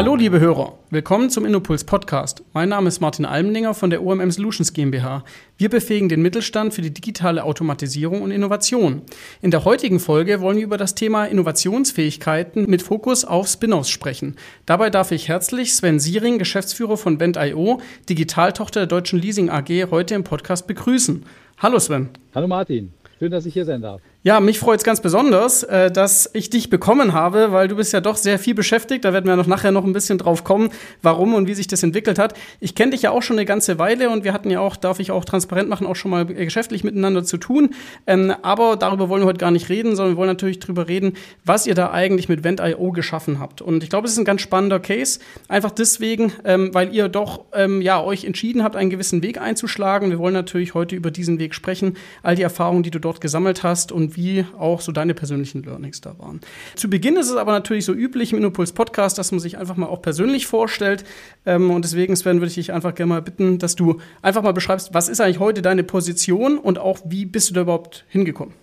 Hallo liebe Hörer, willkommen zum Innopuls Podcast. Mein Name ist Martin Almendinger von der OMM Solutions GmbH. Wir befähigen den Mittelstand für die digitale Automatisierung und Innovation. In der heutigen Folge wollen wir über das Thema Innovationsfähigkeiten mit Fokus auf Spin-offs sprechen. Dabei darf ich herzlich Sven Siering, Geschäftsführer von Vent.io, Digitaltochter der Deutschen Leasing AG, heute im Podcast begrüßen. Hallo Sven. Hallo Martin, schön, dass ich hier sein darf. Ja, mich freut es ganz besonders, äh, dass ich dich bekommen habe, weil du bist ja doch sehr viel beschäftigt. Da werden wir noch nachher noch ein bisschen drauf kommen, warum und wie sich das entwickelt hat. Ich kenne dich ja auch schon eine ganze Weile und wir hatten ja auch, darf ich auch transparent machen, auch schon mal geschäftlich miteinander zu tun. Ähm, aber darüber wollen wir heute gar nicht reden, sondern wir wollen natürlich darüber reden, was ihr da eigentlich mit Vent.io geschaffen habt. Und ich glaube, es ist ein ganz spannender Case. Einfach deswegen, ähm, weil ihr doch ähm, ja, euch entschieden habt, einen gewissen Weg einzuschlagen. Wir wollen natürlich heute über diesen Weg sprechen, all die Erfahrungen, die du dort gesammelt hast und wie auch so deine persönlichen Learnings da waren. Zu Beginn ist es aber natürlich so üblich im Innopuls Podcast, dass man sich einfach mal auch persönlich vorstellt. Ähm, und deswegen, Sven, würde ich dich einfach gerne mal bitten, dass du einfach mal beschreibst, was ist eigentlich heute deine Position und auch wie bist du da überhaupt hingekommen?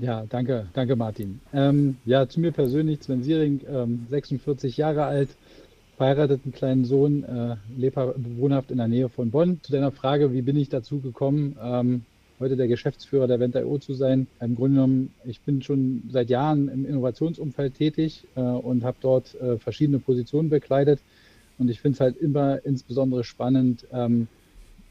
Ja, danke, danke Martin. Ähm, ja, zu mir persönlich, Sven Siering, ähm, 46 Jahre alt, verheiratet, einen kleinen Sohn, äh, lebe wohnhaft in der Nähe von Bonn. Zu deiner Frage, wie bin ich dazu gekommen? Ähm, heute der Geschäftsführer der Venta.io zu sein. Im Grunde genommen, ich bin schon seit Jahren im Innovationsumfeld tätig äh, und habe dort äh, verschiedene Positionen bekleidet. Und ich finde es halt immer insbesondere spannend, ähm,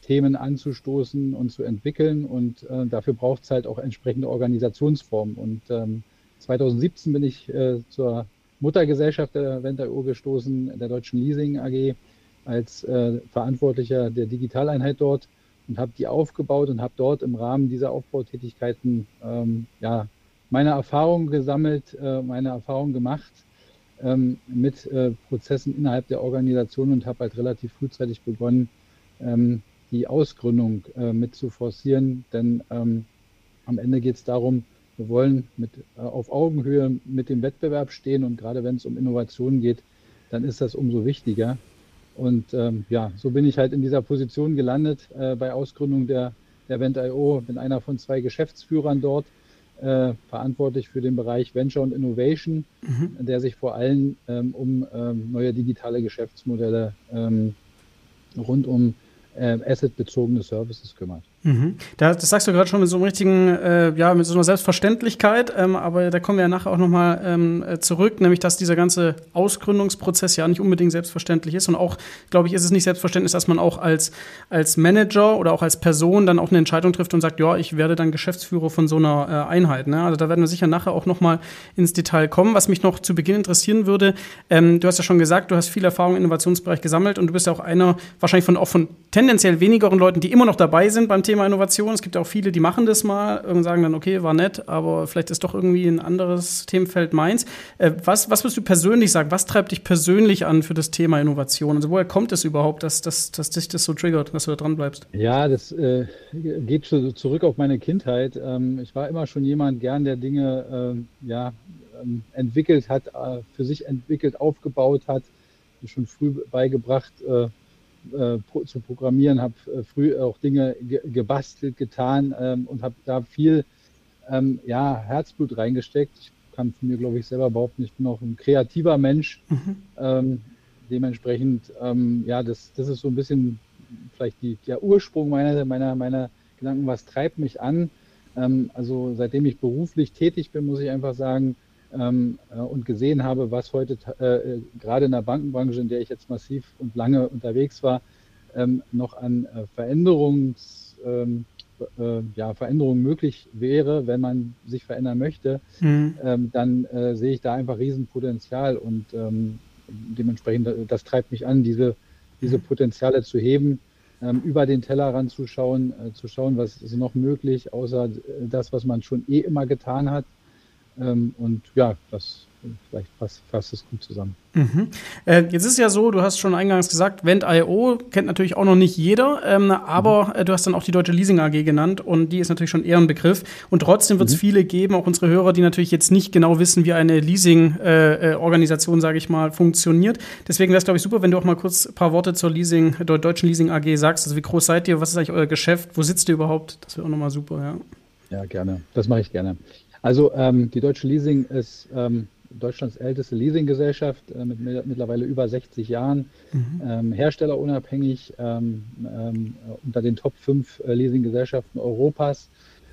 Themen anzustoßen und zu entwickeln. Und äh, dafür braucht es halt auch entsprechende Organisationsformen. Und ähm, 2017 bin ich äh, zur Muttergesellschaft der Venta.io gestoßen, der Deutschen Leasing AG, als äh, Verantwortlicher der Digitaleinheit dort und habe die aufgebaut und habe dort im Rahmen dieser Aufbautätigkeiten ähm, ja, meine Erfahrungen gesammelt, äh, meine Erfahrungen gemacht ähm, mit äh, Prozessen innerhalb der Organisation und habe halt relativ frühzeitig begonnen, ähm, die Ausgründung äh, mit zu forcieren. Denn ähm, am Ende geht es darum, wir wollen mit, äh, auf Augenhöhe mit dem Wettbewerb stehen und gerade wenn es um Innovationen geht, dann ist das umso wichtiger. Und ähm, ja, so bin ich halt in dieser Position gelandet äh, bei Ausgründung der, der Vent.io. Bin einer von zwei Geschäftsführern dort, äh, verantwortlich für den Bereich Venture und Innovation, mhm. der sich vor allem ähm, um ähm, neue digitale Geschäftsmodelle ähm, rund um äh, assetbezogene Services kümmert. Mhm. Da, das sagst du gerade schon mit so einem richtigen, äh, ja, mit so einer Selbstverständlichkeit, ähm, aber da kommen wir ja nachher auch nochmal ähm, äh, zurück, nämlich dass dieser ganze Ausgründungsprozess ja nicht unbedingt selbstverständlich ist und auch, glaube ich, ist es nicht selbstverständlich, dass man auch als, als Manager oder auch als Person dann auch eine Entscheidung trifft und sagt, ja, ich werde dann Geschäftsführer von so einer äh, Einheit. Ne? Also da werden wir sicher nachher auch nochmal ins Detail kommen. Was mich noch zu Beginn interessieren würde, ähm, du hast ja schon gesagt, du hast viel Erfahrung im Innovationsbereich gesammelt und du bist ja auch einer wahrscheinlich von auch von tendenziell wenigeren Leuten, die immer noch dabei sind beim Thema Thema Innovation. Es gibt auch viele, die machen das mal und sagen dann, okay, war nett, aber vielleicht ist doch irgendwie ein anderes Themenfeld meins. Äh, was, was würdest du persönlich sagen? Was treibt dich persönlich an für das Thema Innovation? Also woher kommt es überhaupt, dass, dass, dass dich das so triggert, dass du da dran bleibst? Ja, das äh, geht zurück auf meine Kindheit. Ähm, ich war immer schon jemand gern, der Dinge äh, ja, ähm, entwickelt hat, äh, für sich entwickelt, aufgebaut hat, schon früh beigebracht, äh, äh, zu programmieren, habe äh, früh auch Dinge ge gebastelt, getan ähm, und habe da viel ähm, ja, Herzblut reingesteckt. Ich kann von mir, glaube ich, selber behaupten, ich bin auch ein kreativer Mensch. Mhm. Ähm, dementsprechend, ähm, ja, das, das ist so ein bisschen vielleicht die, der Ursprung meiner, meiner, meiner Gedanken, was treibt mich an. Ähm, also seitdem ich beruflich tätig bin, muss ich einfach sagen, ähm, äh, und gesehen habe, was heute äh, gerade in der Bankenbranche, in der ich jetzt massiv und lange unterwegs war, ähm, noch an äh, Veränderungs, ähm, äh, ja, Veränderungen möglich wäre, wenn man sich verändern möchte, mhm. Ähm, dann äh, sehe ich da einfach Riesenpotenzial und ähm, dementsprechend, das treibt mich an, diese, diese Potenziale zu heben, ähm, über den Tellerrand zu schauen, äh, zu schauen, was ist noch möglich, außer das, was man schon eh immer getan hat ähm, und ja, das vielleicht fasst, fasst es gut zusammen. Mhm. Äh, jetzt ist es ja so, du hast schon eingangs gesagt, Vent.io kennt natürlich auch noch nicht jeder, ähm, aber mhm. äh, du hast dann auch die Deutsche Leasing AG genannt und die ist natürlich schon eher ein Begriff. Und trotzdem wird es mhm. viele geben, auch unsere Hörer, die natürlich jetzt nicht genau wissen, wie eine Leasing-Organisation, äh, äh sage ich mal, funktioniert. Deswegen wäre es, glaube ich, super, wenn du auch mal kurz ein paar Worte zur Leasing, der Deutschen Leasing AG sagst. Also wie groß seid ihr, was ist eigentlich euer Geschäft, wo sitzt ihr überhaupt? Das wäre auch nochmal super, ja. Ja, gerne. Das mache ich gerne. Also ähm, die Deutsche Leasing ist ähm, Deutschlands älteste Leasinggesellschaft äh, mit mittlerweile über 60 Jahren, mhm. ähm, herstellerunabhängig ähm, ähm, unter den Top 5 äh, Leasinggesellschaften Europas.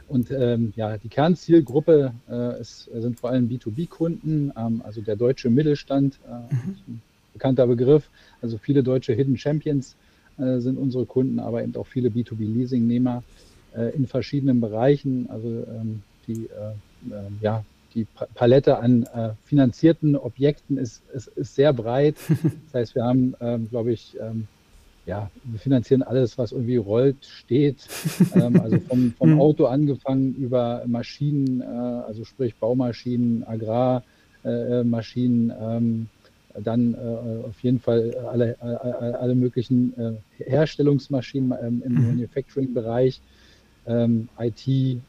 Und ähm, ja, die Kernzielgruppe äh, ist, sind vor allem B2B-Kunden, ähm, also der deutsche Mittelstand, äh, mhm. bekannter Begriff. Also viele deutsche Hidden Champions äh, sind unsere Kunden, aber eben auch viele B2B-Leasingnehmer äh, in verschiedenen Bereichen. Also die ja, die Palette an äh, finanzierten Objekten ist, ist, ist, sehr breit. Das heißt, wir haben, ähm, glaube ich, ähm, ja, wir finanzieren alles, was irgendwie rollt, steht. Ähm, also vom, vom mhm. Auto angefangen über Maschinen, äh, also sprich Baumaschinen, Agrarmaschinen, äh, ähm, dann äh, auf jeden Fall alle, alle, möglichen äh, Herstellungsmaschinen ähm, im mhm. Manufacturing-Bereich, ähm, IT,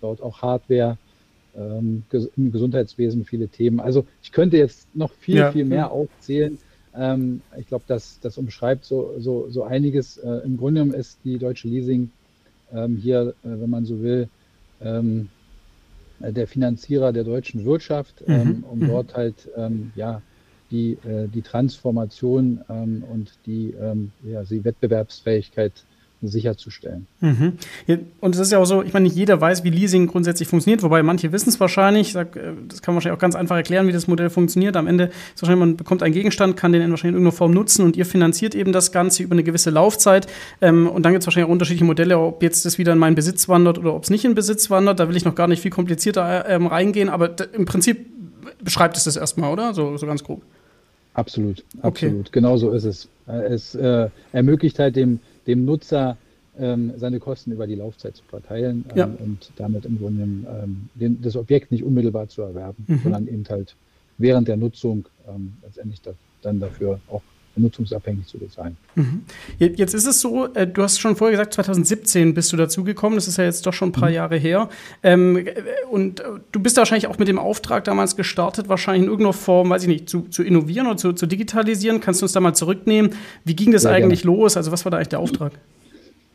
dort auch Hardware ähm, im Gesundheitswesen viele Themen. Also ich könnte jetzt noch viel, ja. viel mehr aufzählen. Ähm, ich glaube, das, das umschreibt so, so, so einiges. Äh, Im Grunde genommen ist die Deutsche Leasing ähm, hier, äh, wenn man so will, ähm, der Finanzierer der deutschen Wirtschaft, mhm. Ähm, um mhm. dort halt ähm, ja, die, äh, die Transformation und die, ja, die Wettbewerbsfähigkeit sicherzustellen. Mhm. Und es ist ja auch so, ich meine, nicht jeder weiß, wie Leasing grundsätzlich funktioniert, wobei manche wissen es wahrscheinlich. Sag, äh, das kann man wahrscheinlich auch ganz einfach erklären, wie das Modell funktioniert. Am Ende ist wahrscheinlich, man bekommt einen Gegenstand, kann den wahrscheinlich in irgendeiner Form nutzen und ihr finanziert eben das Ganze über eine gewisse Laufzeit. Ähm, und dann gibt es wahrscheinlich auch unterschiedliche Modelle, ob jetzt das wieder in meinen Besitz wandert oder ob es nicht in Besitz wandert. Da will ich noch gar nicht viel komplizierter ähm, reingehen, aber im Prinzip beschreibt es das erstmal, oder? So, so ganz grob. Absolut, absolut. Okay. Genau so ist es. Es äh, ermöglicht halt dem dem Nutzer ähm, seine Kosten über die Laufzeit zu verteilen ähm, ja. und damit im Grunde ähm, den, das Objekt nicht unmittelbar zu erwerben, mhm. sondern eben halt während der Nutzung ähm, letztendlich da, dann dafür auch nutzungsabhängig zu sein. Mhm. Jetzt ist es so, äh, du hast schon vorher gesagt, 2017 bist du dazugekommen, das ist ja jetzt doch schon ein paar mhm. Jahre her. Ähm, äh, und äh, du bist wahrscheinlich auch mit dem Auftrag damals gestartet, wahrscheinlich in irgendeiner Form, weiß ich nicht, zu, zu innovieren oder zu, zu, digitalisieren. Kannst du uns da mal zurücknehmen? Wie ging das ja, eigentlich gerne. los? Also was war da eigentlich der Auftrag?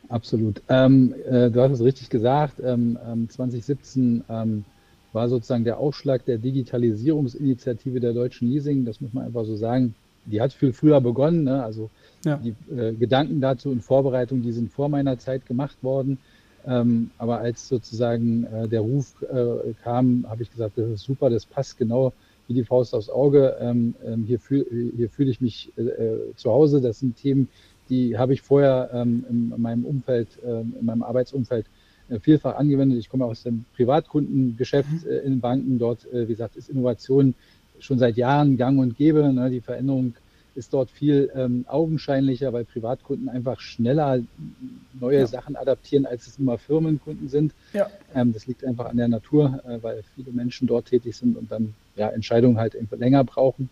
Absolut. Ähm, äh, du hast es richtig gesagt, ähm, 2017 ähm, ähm, war sozusagen der Aufschlag der Digitalisierungsinitiative der Deutschen Leasing, das muss man einfach so sagen die hat viel früher begonnen. Ne? Also ja. die äh, Gedanken dazu und Vorbereitungen, die sind vor meiner Zeit gemacht worden. Ähm, aber als sozusagen äh, der Ruf äh, kam, habe ich gesagt, das ist super, das passt genau wie die Faust aufs Auge. Ähm, ähm, hier fühle hier fühl ich mich äh, äh, zu Hause. Das sind Themen, die habe ich vorher ähm, in, in, meinem Umfeld, ähm, in meinem Arbeitsumfeld äh, vielfach angewendet. Ich komme aus dem Privatkundengeschäft mhm. in Banken. Dort, wie gesagt, ist Innovation schon seit Jahren gang und gäbe. Ne? Die Veränderung ist dort viel ähm, augenscheinlicher, weil Privatkunden einfach schneller neue ja. Sachen adaptieren, als es immer Firmenkunden sind. Ja. Ähm, das liegt einfach an der Natur, äh, weil viele Menschen dort tätig sind und dann ja, Entscheidungen halt länger brauchen.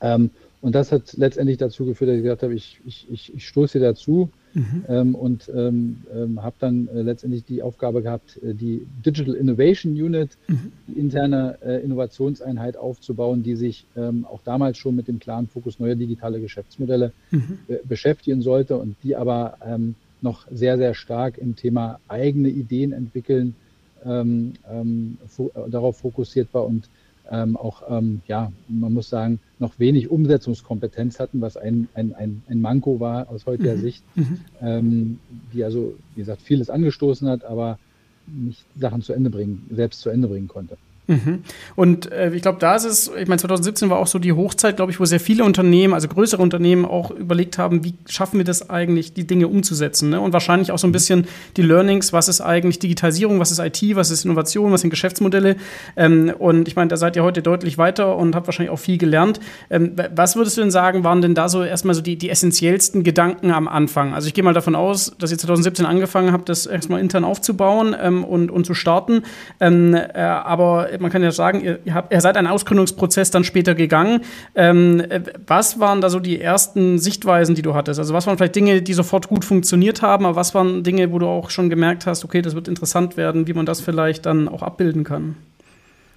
Ähm, und das hat letztendlich dazu geführt, dass ich gesagt habe, ich, ich, ich, ich stoße dazu mhm. ähm, und ähm, ähm, habe dann äh, letztendlich die Aufgabe gehabt, äh, die Digital Innovation Unit, mhm. die interne äh, Innovationseinheit aufzubauen, die sich ähm, auch damals schon mit dem klaren Fokus neuer digitale Geschäftsmodelle mhm. beschäftigen sollte und die aber ähm, noch sehr, sehr stark im Thema eigene Ideen entwickeln ähm, fo darauf fokussiert war und ähm, auch, ähm, ja, man muss sagen, noch wenig Umsetzungskompetenz hatten, was ein, ein, ein, ein Manko war aus heutiger mhm. Sicht, mhm. Ähm, die also, wie gesagt, vieles angestoßen hat, aber nicht Sachen zu Ende bringen, selbst zu Ende bringen konnte. Mhm. Und äh, ich glaube, da ist es, ich meine, 2017 war auch so die Hochzeit, glaube ich, wo sehr viele Unternehmen, also größere Unternehmen auch überlegt haben, wie schaffen wir das eigentlich, die Dinge umzusetzen. Ne? Und wahrscheinlich auch so ein bisschen die Learnings, was ist eigentlich Digitalisierung, was ist IT, was ist Innovation, was sind Geschäftsmodelle. Ähm, und ich meine, da seid ihr heute deutlich weiter und habt wahrscheinlich auch viel gelernt. Ähm, was würdest du denn sagen, waren denn da so erstmal so die, die essentiellsten Gedanken am Anfang? Also ich gehe mal davon aus, dass ihr 2017 angefangen habt, das erstmal intern aufzubauen ähm, und, und zu starten. Ähm, äh, aber man kann ja sagen, ihr, habt, ihr seid einen Ausgründungsprozess dann später gegangen. Ähm, äh, was waren da so die ersten Sichtweisen, die du hattest? Also was waren vielleicht Dinge, die sofort gut funktioniert haben, aber was waren Dinge, wo du auch schon gemerkt hast, okay, das wird interessant werden, wie man das vielleicht dann auch abbilden kann?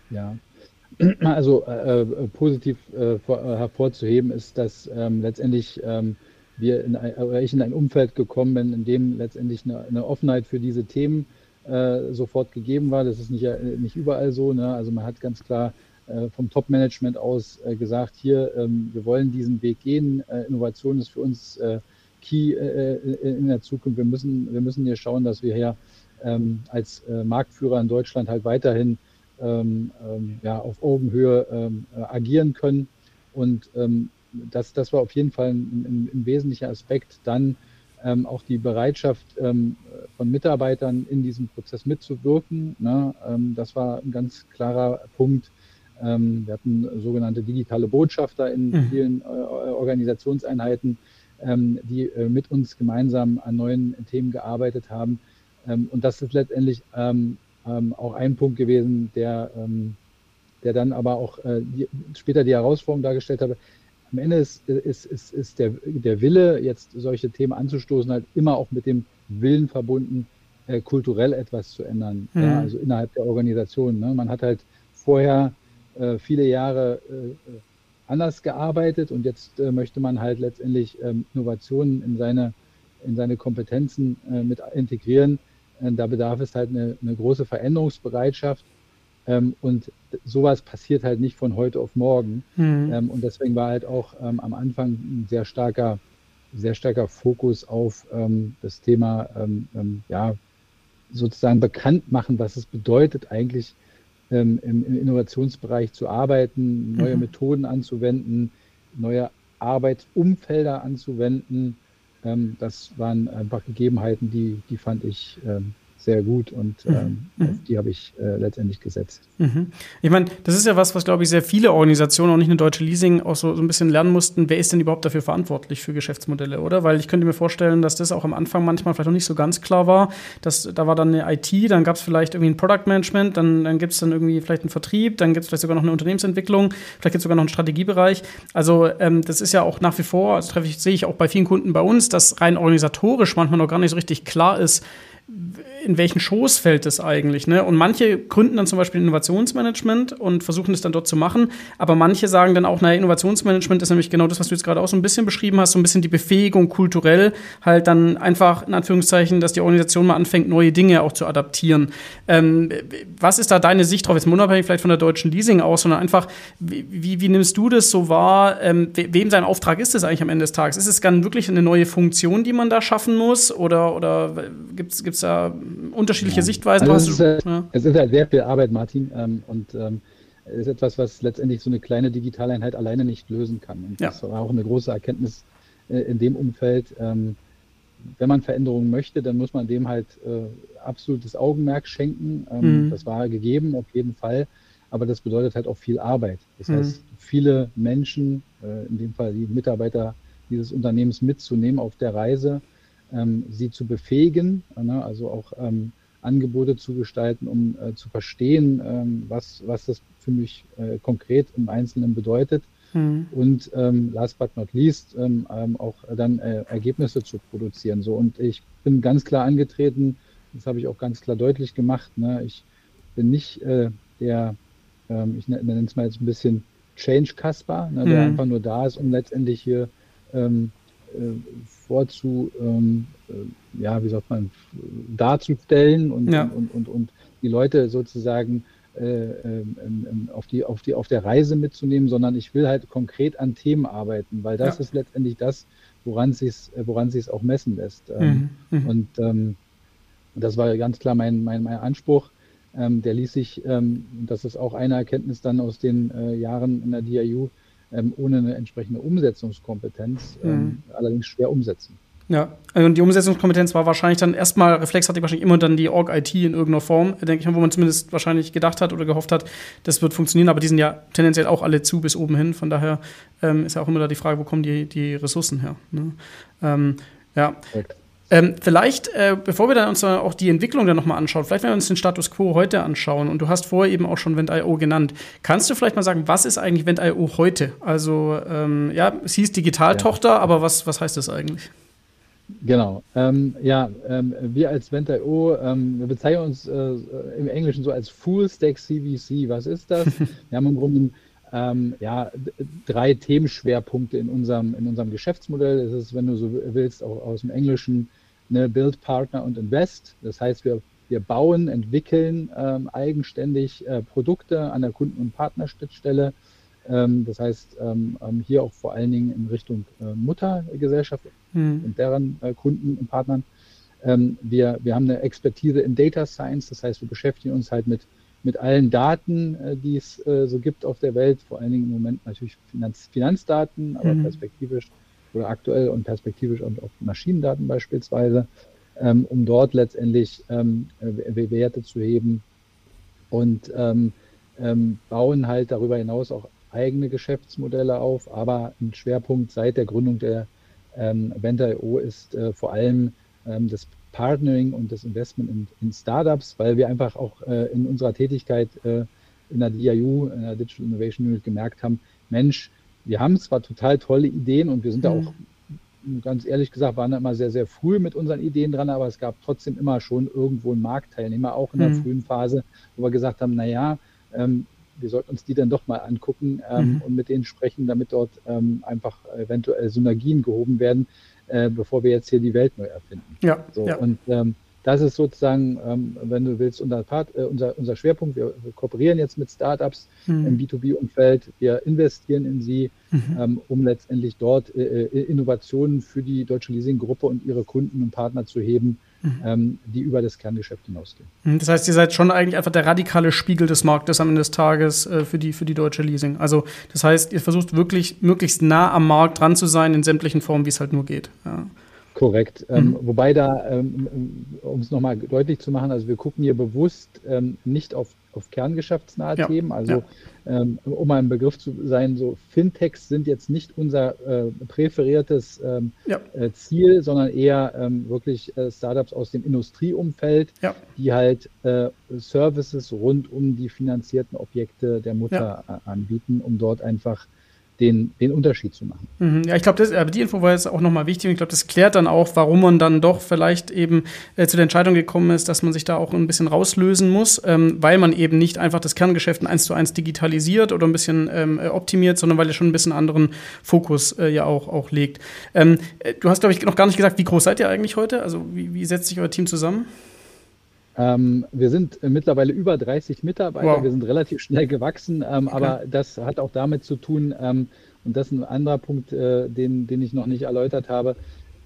Ja, also äh, äh, positiv äh, äh, hervorzuheben ist, dass ähm, letztendlich ähm, wir in ein, ich in ein Umfeld gekommen bin, in dem letztendlich eine, eine Offenheit für diese Themen äh, sofort gegeben war. Das ist nicht, nicht überall so. Ne? Also man hat ganz klar äh, vom Top-Management aus gesagt, hier, ähm, wir wollen diesen Weg gehen. Innovation ist für uns key in der Zukunft. Wir müssen, wir müssen hier schauen, dass wir hier ähm, als Marktführer in Deutschland halt weiterhin ähm, ähm, ja, auf Augenhöhe ähm, äh, agieren können. Und ähm, das, das war auf jeden Fall ein, ein, ein wesentlicher Aspekt. Dann ähm, auch die Bereitschaft ähm, von Mitarbeitern in diesem Prozess mitzuwirken. Ne? das war ein ganz klarer Punkt. wir hatten sogenannte digitale Botschafter in mhm. vielen äh, Organisationseinheiten, die äh, mit uns gemeinsam an neuen Themen gearbeitet haben. und das ist letztendlich ähm, auch ein Punkt gewesen, der, ähm, der dann aber auch äh, die, später die Herausforderung dargestellt habe. Am Ende ist, ist, ist, ist der, der Wille, jetzt solche Themen anzustoßen, halt immer auch mit dem Willen verbunden, äh, kulturell etwas zu ändern, mhm. ja, also innerhalb der Organisation. Ne? Man hat halt vorher äh, viele Jahre äh, anders gearbeitet und jetzt äh, möchte man halt letztendlich ähm, Innovationen in seine, in seine Kompetenzen äh, mit integrieren. Äh, da bedarf es halt eine, eine große Veränderungsbereitschaft. Ähm, und sowas passiert halt nicht von heute auf morgen. Mhm. Ähm, und deswegen war halt auch ähm, am Anfang ein sehr starker, sehr starker Fokus auf ähm, das Thema, ähm, ähm, ja, sozusagen bekannt machen, was es bedeutet, eigentlich im, im, Innovationsbereich zu arbeiten, neue mhm. Methoden anzuwenden, neue Arbeitsumfelder anzuwenden, das waren einfach Gegebenheiten, die, die fand ich sehr gut und mhm. ähm, mhm. auf die habe ich äh, letztendlich gesetzt. Mhm. Ich meine, das ist ja was, was glaube ich sehr viele Organisationen, auch nicht eine deutsche Leasing, auch so, so ein bisschen lernen mussten. Wer ist denn überhaupt dafür verantwortlich für Geschäftsmodelle, oder? Weil ich könnte mir vorstellen, dass das auch am Anfang manchmal vielleicht noch nicht so ganz klar war. Dass, da war dann eine IT, dann gab es vielleicht irgendwie ein Product Management, dann, dann gibt es dann irgendwie vielleicht einen Vertrieb, dann gibt es vielleicht sogar noch eine Unternehmensentwicklung, vielleicht gibt es sogar noch einen Strategiebereich. Also ähm, das ist ja auch nach wie vor, also treffe ich, sehe ich auch bei vielen Kunden bei uns, dass rein organisatorisch manchmal noch gar nicht so richtig klar ist, in welchen Schoß fällt es eigentlich? Ne? Und manche gründen dann zum Beispiel Innovationsmanagement und versuchen es dann dort zu machen. Aber manche sagen dann auch, naja, Innovationsmanagement ist nämlich genau das, was du jetzt gerade auch so ein bisschen beschrieben hast, so ein bisschen die Befähigung kulturell, halt dann einfach in Anführungszeichen, dass die Organisation mal anfängt, neue Dinge auch zu adaptieren. Ähm, was ist da deine Sicht drauf? Jetzt unabhängig vielleicht von der deutschen Leasing aus, sondern einfach, wie, wie, wie nimmst du das so wahr? Ähm, wem sein Auftrag ist es eigentlich am Ende des Tages? Ist es dann wirklich eine neue Funktion, die man da schaffen muss? Oder, oder gibt es da unterschiedliche ja. Sichtweisen. Also es, ist, halt, ja. es ist halt sehr viel Arbeit, Martin. Ähm, und ähm, es ist etwas, was letztendlich so eine kleine Digitaleinheit alleine nicht lösen kann. Und ja. das war auch eine große Erkenntnis äh, in dem Umfeld. Ähm, wenn man Veränderungen möchte, dann muss man dem halt äh, absolutes Augenmerk schenken. Ähm, mhm. Das war gegeben, auf jeden Fall. Aber das bedeutet halt auch viel Arbeit. Das mhm. heißt, viele Menschen, äh, in dem Fall die Mitarbeiter dieses Unternehmens mitzunehmen auf der Reise, sie zu befähigen, ne, also auch ähm, Angebote zu gestalten, um äh, zu verstehen, ähm, was, was das für mich äh, konkret im Einzelnen bedeutet. Mhm. Und ähm, last but not least ähm, ähm, auch dann äh, Ergebnisse zu produzieren. So und ich bin ganz klar angetreten, das habe ich auch ganz klar deutlich gemacht. Ne? Ich bin nicht äh, der, ähm, ich nenne es mal jetzt ein bisschen Change Kasper, ne, der mhm. einfach nur da ist, um letztendlich hier ähm, äh, vorzu, ähm, äh, ja, wie sagt man, darzustellen und, ja. und, und, und, die Leute sozusagen äh, ähm, ähm, auf, die, auf, die, auf der Reise mitzunehmen, sondern ich will halt konkret an Themen arbeiten, weil das ja. ist letztendlich das, woran es woran sich's auch messen lässt. Ähm, mhm. Mhm. Und ähm, das war ganz klar mein, mein, mein Anspruch. Ähm, der ließ sich, ähm, das ist auch eine Erkenntnis dann aus den äh, Jahren in der DIU, ähm, ohne eine entsprechende Umsetzungskompetenz ähm, mhm. allerdings schwer umsetzen. Ja, und die Umsetzungskompetenz war wahrscheinlich dann erstmal, Reflex hatte wahrscheinlich immer dann die Org-IT in irgendeiner Form, denke ich mal, wo man zumindest wahrscheinlich gedacht hat oder gehofft hat, das wird funktionieren, aber die sind ja tendenziell auch alle zu bis oben hin, von daher ähm, ist ja auch immer da die Frage, wo kommen die, die Ressourcen her. Ne? Ähm, ja. Ähm, vielleicht, äh, bevor wir dann uns auch die Entwicklung dann nochmal anschauen, vielleicht wenn wir uns den Status quo heute anschauen und du hast vorher eben auch schon Vent.io genannt, kannst du vielleicht mal sagen, was ist eigentlich Vent.io heute? Also ähm, ja, es hieß Digitaltochter, ja. aber was, was heißt das eigentlich? Genau. Ähm, ja, ähm, wir als Vent.io, ähm, wir bezeichnen uns äh, im Englischen so als Full Stack CVC. Was ist das? wir haben im Grunde ähm, ja, drei Themenschwerpunkte in unserem, in unserem Geschäftsmodell. Das ist, wenn du so willst, auch aus dem Englischen ne, Build, Partner und Invest. Das heißt, wir, wir bauen, entwickeln ähm, eigenständig äh, Produkte an der Kunden- und Partnerschnittstelle. Ähm, das heißt, ähm, ähm, hier auch vor allen Dingen in Richtung äh, Muttergesellschaft mhm. und deren äh, Kunden und Partnern. Ähm, wir, wir haben eine Expertise in Data Science, das heißt, wir beschäftigen uns halt mit mit allen Daten, äh, die es äh, so gibt auf der Welt, vor allen Dingen im Moment natürlich Finanz, Finanzdaten, aber mhm. perspektivisch oder aktuell und perspektivisch und auch Maschinendaten beispielsweise, ähm, um dort letztendlich ähm, Werte zu heben und ähm, bauen halt darüber hinaus auch eigene Geschäftsmodelle auf. Aber ein Schwerpunkt seit der Gründung der ähm, Venta.io ist äh, vor allem das Partnering und das Investment in, in Startups, weil wir einfach auch äh, in unserer Tätigkeit äh, in der DIU, in der Digital Innovation Unit, gemerkt haben, Mensch, wir haben zwar total tolle Ideen und wir sind mhm. da auch, ganz ehrlich gesagt, waren da immer sehr, sehr früh mit unseren Ideen dran, aber es gab trotzdem immer schon irgendwo einen Marktteilnehmer, auch in der mhm. frühen Phase, wo wir gesagt haben, naja, ähm, wir sollten uns die dann doch mal angucken ähm, mhm. und mit denen sprechen, damit dort ähm, einfach eventuell Synergien gehoben werden, äh, bevor wir jetzt hier die Welt neu erfinden. Ja. So, ja. Und ähm, das ist sozusagen, ähm, wenn du willst, unser, Part, äh, unser, unser Schwerpunkt. Wir, wir, kooperieren jetzt mit Startups mhm. im B2B-Umfeld. Wir investieren in sie, mhm. ähm, um letztendlich dort äh, äh Innovationen für die Deutsche Leasing-Gruppe und ihre Kunden und Partner zu heben, mhm. ähm, die über das Kerngeschäft hinausgehen. Mhm, das heißt, ihr seid schon eigentlich einfach der radikale Spiegel des Marktes am Ende des Tages äh, für, die, für die deutsche Leasing. Also das heißt, ihr versucht wirklich möglichst nah am Markt dran zu sein in sämtlichen Formen, wie es halt nur geht. Ja. Korrekt. Ähm, mhm. Ähm, wobei da, ähm, um es nochmal deutlich zu machen, also wir gucken hier bewusst ähm, nicht auf, auf kerngeschäftsnahe ja. Themen. Also ja. ähm, um ein Begriff zu sein, so Fintechs sind jetzt nicht unser äh, präferiertes ähm, ja. äh, Ziel, sondern eher wirklich äh, Startups aus dem Industrieumfeld, die halt äh, Services rund um die finanzierten Objekte der Mutter äh, anbieten, um dort einfach den, den Unterschied zu machen. Mhm, ja, ich glaube, die Info war jetzt auch nochmal wichtig. Ich glaube, das klärt dann auch, warum man dann doch vielleicht eben äh, zu der Entscheidung gekommen ist, dass man sich da auch ein bisschen rauslösen muss, ähm, weil man eben nicht einfach das Kerngeschäft eins zu eins digitalisiert oder ein bisschen ähm, äh, optimiert, sondern weil er schon ein bisschen anderen Fokus äh, ja auch, auch legt. Ähm, äh, du hast, glaube ich, noch gar nicht gesagt, wie groß seid ihr eigentlich heute? Also wie, wie setzt sich euer Team zusammen? Ähm, wir sind mittlerweile über 30 Mitarbeiter. Wow. Wir sind relativ schnell gewachsen, ähm, okay. aber das hat auch damit zu tun, ähm, und das ist ein anderer Punkt, äh, den, den ich noch nicht erläutert habe.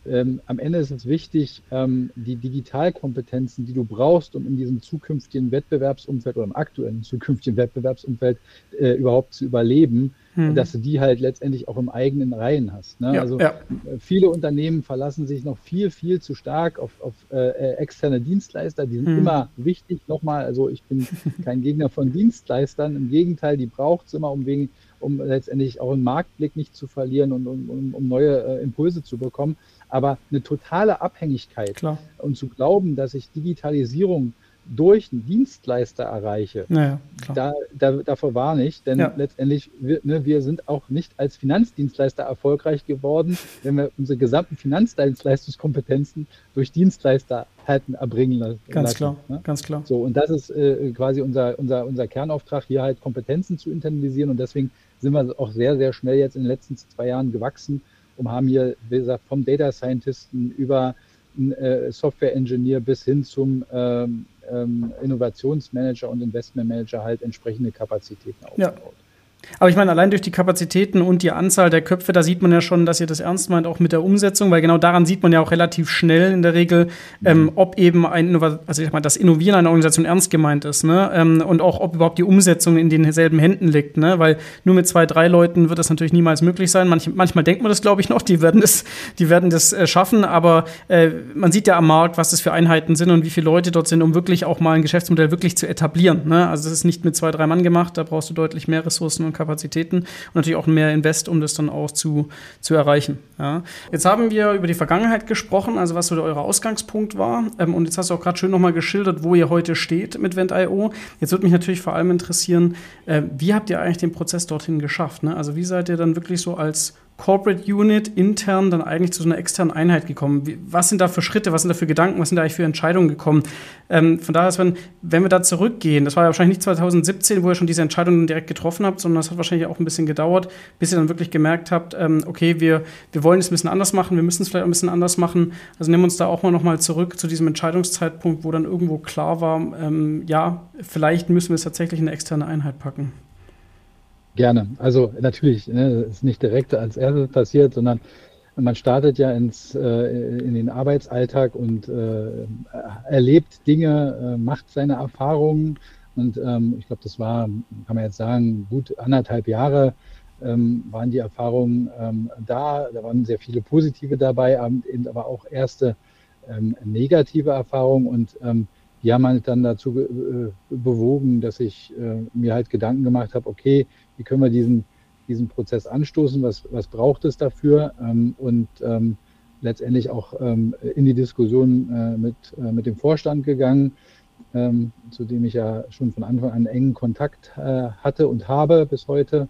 Ähm, am Ende ist es wichtig, ähm, die Digitalkompetenzen, die du brauchst, um in diesem zukünftigen Wettbewerbsumfeld oder im aktuellen zukünftigen Wettbewerbsumfeld äh, überhaupt zu überleben, hm. dass du die halt letztendlich auch im eigenen Reihen hast. Ne? Ja, also ja. viele Unternehmen verlassen sich noch viel, viel zu stark auf, auf äh, externe Dienstleister. Die sind hm. immer wichtig. Nochmal, also ich bin kein Gegner von Dienstleistern. Im Gegenteil, die braucht es immer, um wegen um letztendlich auch einen Marktblick nicht zu verlieren und um, um neue äh, Impulse zu bekommen. Aber eine totale Abhängigkeit Klar. und zu glauben, dass ich Digitalisierung durch einen Dienstleister erreiche, naja, da, da, davor war nicht, denn ja. letztendlich, wir, ne, wir sind auch nicht als Finanzdienstleister erfolgreich geworden, wenn wir unsere gesamten Finanzdienstleistungskompetenzen durch Dienstleister hätten erbringen lassen. Ganz klar, ne? ganz klar. So, und das ist äh, quasi unser, unser, unser Kernauftrag, hier halt Kompetenzen zu internalisieren und deswegen sind wir auch sehr, sehr schnell jetzt in den letzten zwei Jahren gewachsen und haben hier, wie gesagt, vom Data Scientisten über äh, Software Engineer bis hin zum ähm, ähm, Innovationsmanager und Investmentmanager halt entsprechende Kapazitäten aufgebaut. Ja. Aber ich meine, allein durch die Kapazitäten und die Anzahl der Köpfe, da sieht man ja schon, dass ihr das ernst meint, auch mit der Umsetzung, weil genau daran sieht man ja auch relativ schnell in der Regel, ähm, mhm. ob eben ein also ich meine, das Innovieren einer Organisation ernst gemeint ist, ne? Ähm, und auch, ob überhaupt die Umsetzung in denselben Händen liegt, ne? Weil nur mit zwei, drei Leuten wird das natürlich niemals möglich sein. Manch, manchmal denkt man das, glaube ich, noch, die werden das, die werden das äh, schaffen, aber äh, man sieht ja am Markt, was das für Einheiten sind und wie viele Leute dort sind, um wirklich auch mal ein Geschäftsmodell wirklich zu etablieren. Ne? Also das ist nicht mit zwei, drei Mann gemacht, da brauchst du deutlich mehr Ressourcen und Kapazitäten und natürlich auch mehr Invest, um das dann auch zu, zu erreichen. Ja. Jetzt haben wir über die Vergangenheit gesprochen, also was so der, euer Ausgangspunkt war. Ähm, und jetzt hast du auch gerade schön nochmal geschildert, wo ihr heute steht mit Vent.io. Jetzt würde mich natürlich vor allem interessieren, äh, wie habt ihr eigentlich den Prozess dorthin geschafft? Ne? Also wie seid ihr dann wirklich so als Corporate Unit intern dann eigentlich zu so einer externen Einheit gekommen? Wie, was sind da für Schritte, was sind da für Gedanken, was sind da eigentlich für Entscheidungen gekommen? Ähm, von daher, wenn, wenn wir da zurückgehen, das war ja wahrscheinlich nicht 2017, wo ihr schon diese Entscheidung direkt getroffen habt, sondern das hat wahrscheinlich auch ein bisschen gedauert, bis ihr dann wirklich gemerkt habt, ähm, okay, wir, wir wollen es ein bisschen anders machen, wir müssen es vielleicht ein bisschen anders machen. Also nehmen wir uns da auch mal nochmal zurück zu diesem Entscheidungszeitpunkt, wo dann irgendwo klar war, ähm, ja, vielleicht müssen wir es tatsächlich in eine externe Einheit packen. Gerne. Also natürlich, ne, ist nicht direkt als erstes passiert, sondern man startet ja ins, äh, in den Arbeitsalltag und äh, erlebt Dinge, äh, macht seine Erfahrungen. Und ähm, ich glaube, das war, kann man jetzt sagen, gut anderthalb Jahre ähm, waren die Erfahrungen ähm, da. Da waren sehr viele positive dabei, eben aber auch erste ähm, negative Erfahrungen. Und ähm, die haben halt dann dazu äh, bewogen, dass ich äh, mir halt Gedanken gemacht habe, okay, wie können wir diesen, diesen Prozess anstoßen, was, was braucht es dafür? Ähm, und ähm, letztendlich auch ähm, in die Diskussion äh, mit, äh, mit dem Vorstand gegangen, ähm, zu dem ich ja schon von Anfang an engen Kontakt äh, hatte und habe bis heute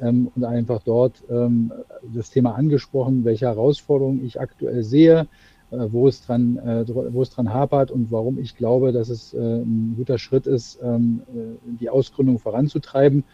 ähm, und einfach dort ähm, das Thema angesprochen, welche Herausforderungen ich aktuell sehe, äh, wo es dran, äh, wo es dran hapert und warum ich glaube, dass es äh, ein guter Schritt ist, die Ausgründung voranzutreiben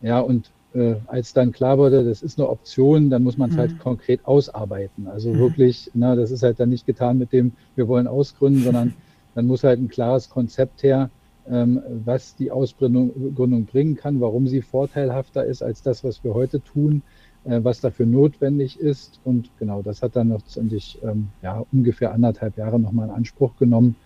ja, und äh, als dann klar wurde, das ist eine Option, dann muss man es halt mhm. halt konkret ausarbeiten. Also mhm. wirklich, na, das ist halt dann nicht getan mit dem, wir wollen ausgründen, sondern dann muss halt ein klares Konzept her, ähm, was die Ausgründung Gründung bringen kann, warum sie vorteilhafter ist als das, was wir heute tun, äh, was dafür notwendig ist. Und genau, das hat dann noch letztendlich ähm, ja, ungefähr anderthalb Jahre nochmal in Anspruch genommen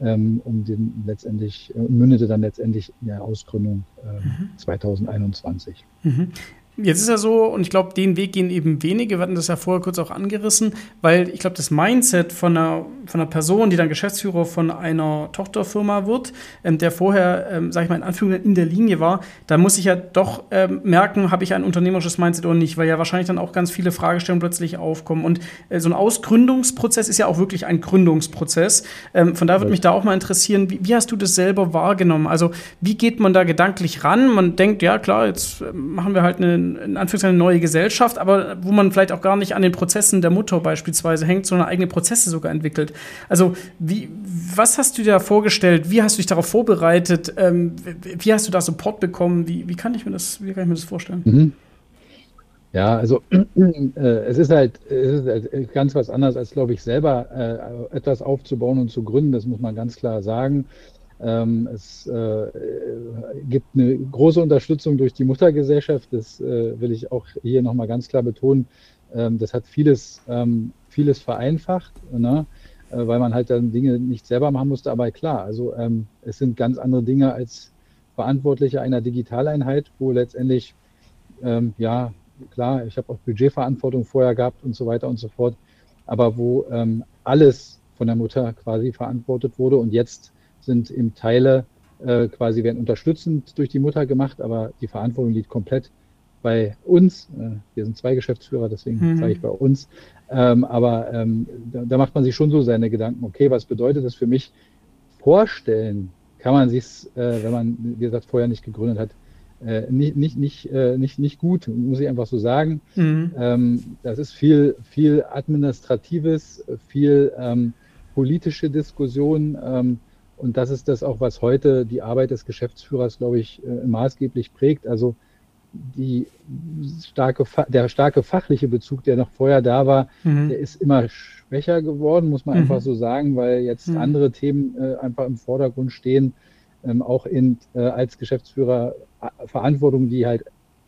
ähm, um den letztendlich, äh, mündete dann letztendlich in der Ausgründung äh, mhm. 2021. Mhm. Jetzt ist ja so, und ich glaube, den Weg gehen eben wenige, wir hatten das ja vorher kurz auch angerissen, weil ich glaube, das Mindset von einer, von einer Person, die dann Geschäftsführer von einer Tochterfirma wird, ähm, der vorher, ähm, sage ich mal, in Anführungszeichen in der Linie war, da muss ich ja doch ähm, merken, habe ich ein unternehmerisches Mindset oder nicht, weil ja wahrscheinlich dann auch ganz viele Fragestellungen plötzlich aufkommen. Und äh, so ein Ausgründungsprozess ist ja auch wirklich ein Gründungsprozess. Ähm, von daher würde mich da auch mal interessieren, wie, wie, hast du das selber wahrgenommen? Also, wie geht man da gedanklich ran? Man denkt, ja klar, jetzt äh, machen wir halt eine in Anführungszeichen eine neue Gesellschaft, aber wo man vielleicht auch gar nicht an den Prozessen der Mutter beispielsweise hängt, sondern eigene Prozesse sogar entwickelt. Also, wie, was hast du dir da vorgestellt? Wie hast du dich darauf vorbereitet? Ähm, wie hast du da Support bekommen? Wie, wie, kann, ich mir das, wie kann ich mir das vorstellen? Mhm. Ja, also äh, es, ist halt, es ist halt ganz was anderes, als, glaube ich, selber äh, etwas aufzubauen und zu gründen. Das muss man ganz klar sagen. Ähm, es äh, gibt eine große Unterstützung durch die Muttergesellschaft. Das äh, will ich auch hier nochmal ganz klar betonen. Ähm, das hat vieles, ähm, vieles vereinfacht, ne? Äh, weil man halt dann Dinge nicht selber machen musste. Aber klar, also ähm, es sind ganz andere Dinge als Verantwortliche einer Digitaleinheit, wo letztendlich, ähm, ja, klar, ich habe auch Budgetverantwortung vorher gehabt und so weiter und so fort, aber wo ähm, alles von der Mutter quasi verantwortet wurde und jetzt sind eben Teile äh, quasi werden unterstützend durch die Mutter gemacht, aber die Verantwortung liegt komplett bei uns. Äh, wir sind zwei Geschäftsführer, deswegen mhm. sage ich bei uns. Ähm, aber ähm, da, da, macht man sich schon so seine Gedanken, okay, was bedeutet das für mich? Vorstellen kann man sich, äh, wenn man, wie gesagt, vorher nicht gegründet hat, äh, nicht, nicht, nicht, äh, nicht, nicht gut, muss ich einfach so sagen. Mhm. Ähm, das ist viel, viel Administratives, viel ähm, politische Diskussion. Ähm, und das ist das auch, was heute die Arbeit des Geschäftsführers, glaube ich, äh, maßgeblich prägt. Also die starke, der starke fachliche Bezug, der noch vorher da war, mhm. der ist immer schwächer geworden, muss man mhm. einfach so sagen, weil jetzt mhm. andere Themen äh, einfach im Vordergrund stehen, ähm, auch in, äh, als Geschäftsführer äh, Verantwortung, die halt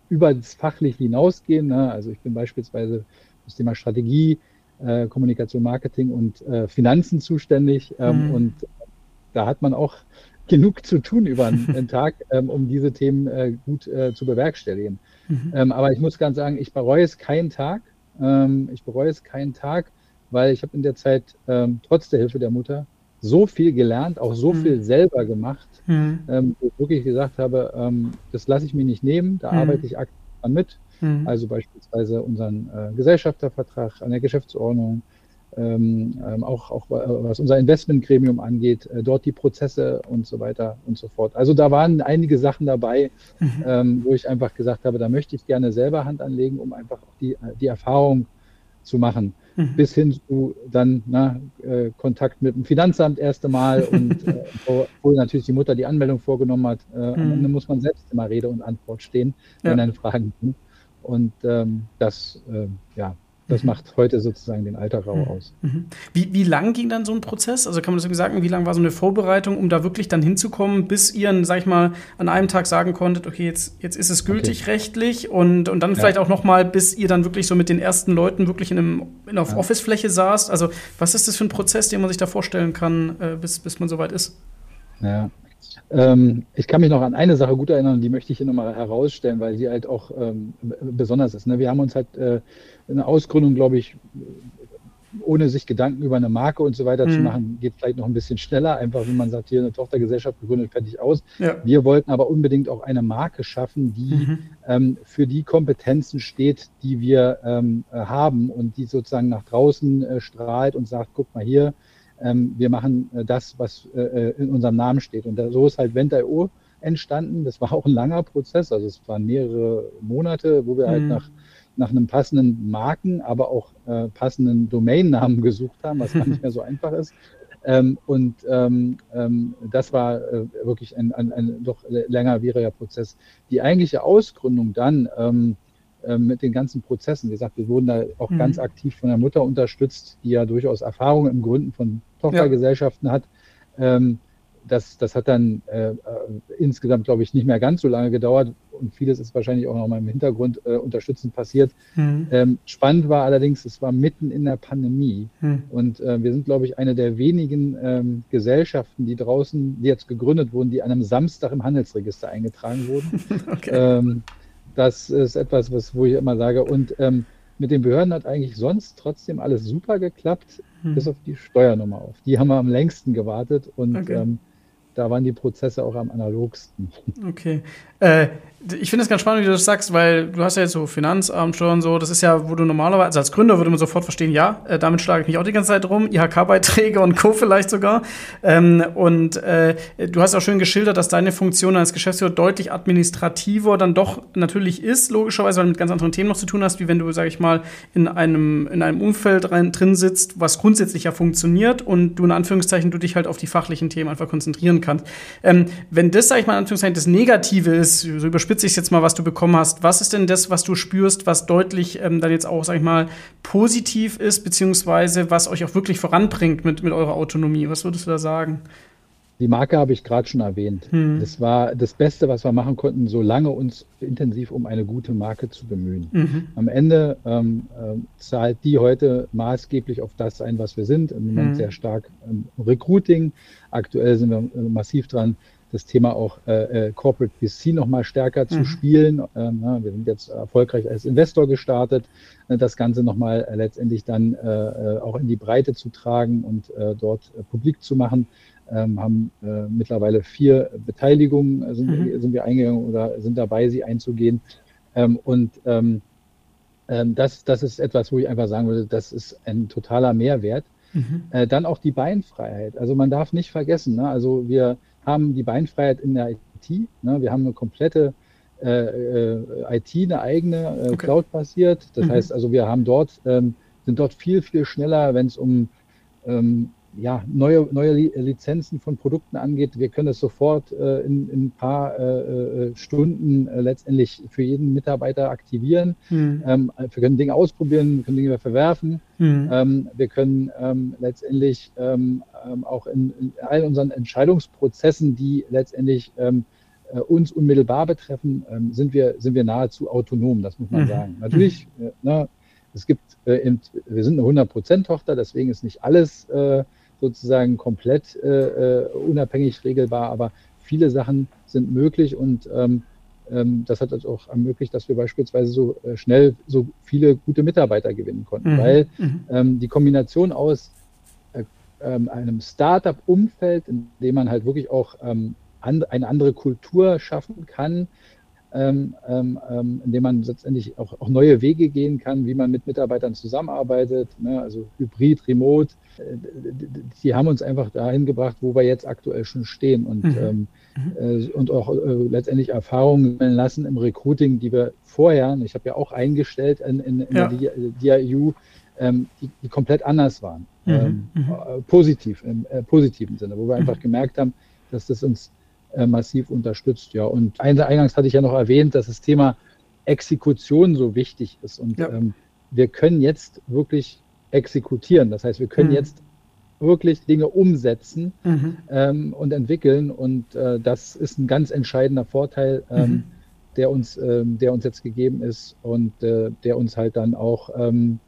über das fachlich hinausgehen. Ne? Also ich bin beispielsweise das Thema Strategie, äh, Kommunikation, Marketing und äh, Finanzen zuständig ähm, mhm. und da hat man auch genug zu tun über einen, Tag, ähm, um diese Themen äh, gut äh, zu bewerkstelligen. Mhm. Ähm, aber ich muss ganz sagen, ich bereue es keinen Tag. Ähm, ich bereue es keinen Tag, weil ich habe in der Zeit ähm, trotz der Hilfe der Mutter so viel gelernt, auch so mhm. viel selber gemacht, mhm. ähm, wo ich wirklich gesagt habe, ähm, das lasse ich mir nicht nehmen, da mhm. arbeite ich aktiv dran mit. Mhm. Also beispielsweise unseren äh, Gesellschaftervertrag an der Geschäftsordnung, ähm, ähm, auch, auch was unser Investmentgremium angeht, äh, dort die Prozesse und so weiter und so fort. Also da waren einige Sachen dabei, mhm. ähm, wo ich einfach gesagt habe, da möchte ich gerne selber Hand anlegen, um einfach die, die Erfahrung zu machen. Mhm. Bis hin zu dann na, äh, Kontakt mit dem Finanzamt erste Mal und äh, wo natürlich die Mutter die Anmeldung vorgenommen hat. Äh, mhm. Am Ende muss man selbst immer Rede und Antwort stehen, wenn ja. eine Fragen kommen. Und ähm, das, äh, ja, das macht heute sozusagen den Alterrau mhm. aus. Mhm. Wie, wie lang ging dann so ein Prozess? Also kann man das irgendwie sagen, wie lang war so eine Vorbereitung, um da wirklich dann hinzukommen, bis ihr, sag ich mal, an einem Tag sagen konntet, okay, jetzt, jetzt ist es gültig okay. rechtlich und, und dann ja. vielleicht auch noch mal, bis ihr dann wirklich so mit den ersten Leuten wirklich in, einem, in einer ja. Office-Fläche saßt. Also was ist das für ein Prozess, den man sich da vorstellen kann, äh, bis, bis man soweit ist? Ja, ähm, ich kann mich noch an eine Sache gut erinnern, die möchte ich hier nochmal herausstellen, weil sie halt auch ähm, besonders ist. Ne? Wir haben uns halt äh, eine Ausgründung, glaube ich, ohne sich Gedanken über eine Marke und so weiter mhm. zu machen, geht vielleicht noch ein bisschen schneller. Einfach, wenn man sagt, hier eine Tochtergesellschaft gegründet, fertig aus. Ja. Wir wollten aber unbedingt auch eine Marke schaffen, die mhm. ähm, für die Kompetenzen steht, die wir ähm, haben und die sozusagen nach draußen äh, strahlt und sagt, guck mal hier, ähm, wir machen äh, das, was äh, äh, in unserem Namen steht. Und da, so ist halt Vent.io entstanden. Das war auch ein langer Prozess, also es waren mehrere Monate, wo wir mhm. halt nach, nach einem passenden Marken, aber auch äh, passenden Domainnamen gesucht haben, was gar nicht mehr so einfach ist. Ähm, und ähm, ähm, das war äh, wirklich ein, ein, ein doch längerwieriger Prozess. Die eigentliche Ausgründung dann ähm, mit den ganzen Prozessen. Wie gesagt, wir wurden da auch mhm. ganz aktiv von der Mutter unterstützt, die ja durchaus Erfahrung im Gründen von Tochtergesellschaften ja. hat. Ähm, das, das hat dann äh, äh, insgesamt, glaube ich, nicht mehr ganz so lange gedauert und vieles ist wahrscheinlich auch noch mal im Hintergrund äh, unterstützend passiert. Mhm. Ähm, spannend war allerdings, es war mitten in der Pandemie mhm. und äh, wir sind, glaube ich, eine der wenigen ähm, Gesellschaften, die draußen, die jetzt gegründet wurden, die an einem Samstag im Handelsregister eingetragen wurden. okay. ähm, das ist etwas, was, wo ich immer sage, und ähm, mit den Behörden hat eigentlich sonst trotzdem alles super geklappt, hm. bis auf die Steuernummer auf. Die haben wir am längsten gewartet und okay. ähm, da waren die Prozesse auch am analogsten. Okay. Äh, ich finde es ganz spannend, wie du das sagst, weil du hast ja jetzt so Finanzamt schon so, das ist ja, wo du normalerweise, also als Gründer würde man sofort verstehen, ja, äh, damit schlage ich mich auch die ganze Zeit rum, IHK-Beiträge und Co. vielleicht sogar. Ähm, und äh, du hast auch schön geschildert, dass deine Funktion als Geschäftsführer deutlich administrativer dann doch natürlich ist, logischerweise, weil du mit ganz anderen Themen noch zu tun hast, wie wenn du, sag ich mal, in einem, in einem Umfeld rein, drin sitzt, was grundsätzlich ja funktioniert und du in Anführungszeichen, du dich halt auf die fachlichen Themen einfach konzentrieren kannst. Ähm, wenn das, sag ich mal, in Anführungszeichen das Negative ist, ist, so überspitze ich es jetzt mal, was du bekommen hast. Was ist denn das, was du spürst, was deutlich ähm, dann jetzt auch, sag ich mal, positiv ist, beziehungsweise was euch auch wirklich voranbringt mit, mit eurer Autonomie? Was würdest du da sagen? Die Marke habe ich gerade schon erwähnt. Hm. Das war das Beste, was wir machen konnten, solange uns intensiv um eine gute Marke zu bemühen. Mhm. Am Ende ähm, äh, zahlt die heute maßgeblich auf das ein, was wir sind. Im Moment mhm. sehr stark ähm, Recruiting. Aktuell sind wir äh, massiv dran, das Thema auch äh, äh Corporate VC noch mal stärker mhm. zu spielen. Ähm, na, wir sind jetzt erfolgreich als Investor gestartet, äh, das Ganze noch mal äh, letztendlich dann äh, äh, auch in die Breite zu tragen und äh, dort äh, publik zu machen. Ähm, haben äh, mittlerweile vier Beteiligungen sind, mhm. sind wir eingegangen oder sind dabei, sie einzugehen. Ähm, und ähm, ähm, das, das ist etwas, wo ich einfach sagen würde, das ist ein totaler Mehrwert. Mhm. Äh, dann auch die Beinfreiheit. Also man darf nicht vergessen, ne? also wir haben die Beinfreiheit in der IT. Ne? Wir haben eine komplette äh, äh IT, eine eigene, äh, okay. Cloud-basiert. Das mhm. heißt also, wir haben dort, ähm, sind dort viel, viel schneller, wenn es um ähm, ja, neue, neue Lizenzen von Produkten angeht. Wir können das sofort äh, in, in ein paar äh, äh, Stunden äh, letztendlich für jeden Mitarbeiter aktivieren. Mhm. Ähm, wir können Dinge ausprobieren, wir können Dinge verwerfen. Mhm. Ähm, wir können ähm, letztendlich ähm, ähm, auch in, in, all unseren Entscheidungsprozessen, die letztendlich ähm, äh, uns unmittelbar betreffen, sind, wir, sind wir nahezu autonom, das muss man mhm. sagen. Natürlich, äh, ne, es gibt, wir sind eine 100%-Tochter, deswegen ist nicht alles sozusagen komplett äh, äh, unabhängig regelbar, aber viele Sachen sind möglich und ähm, ähm, das hat uns auch ermöglicht, dass wir beispielsweise so äh, schnell so viele gute Mitarbeiter gewinnen konnten, mhm. weil mhm. ähm, die Kombination aus äh, ähm, einem Startup-Umfeld, in dem man halt wirklich auch ähm, an, eine andere Kultur schaffen kann, ähm, ähm, ähm, indem man letztendlich auch, auch, neue Wege gehen kann, wie man mit Mitarbeitern zusammenarbeitet, ne? also Hybrid, Remote. Äh, die haben uns einfach dahin gebracht, wo wir jetzt aktuell schon stehen und, mhm. ähm, mhm. äh, und auch äh, letztendlich Erfahrungen lassen im Recruiting, die wir vorher, ich habe ja auch eingestellt in, in, in ja. der DIU, ähm, die, die, komplett anders waren. Mhm. Mhm. Äh, positiv, im äh, positiven Sinne, wo wir einfach mhm. gemerkt haben, dass das uns massiv unterstützt. Ja, und eingangs hatte ich ja noch erwähnt, dass das Thema Exekution so wichtig ist. Und ja. ähm, wir können jetzt wirklich exekutieren. Das heißt, wir können mhm. jetzt wirklich Dinge umsetzen mhm. ähm, und entwickeln. Und äh, das ist ein ganz entscheidender Vorteil, ähm, mhm. der, uns, ähm, der uns jetzt gegeben ist und äh, der uns halt dann auch ähm,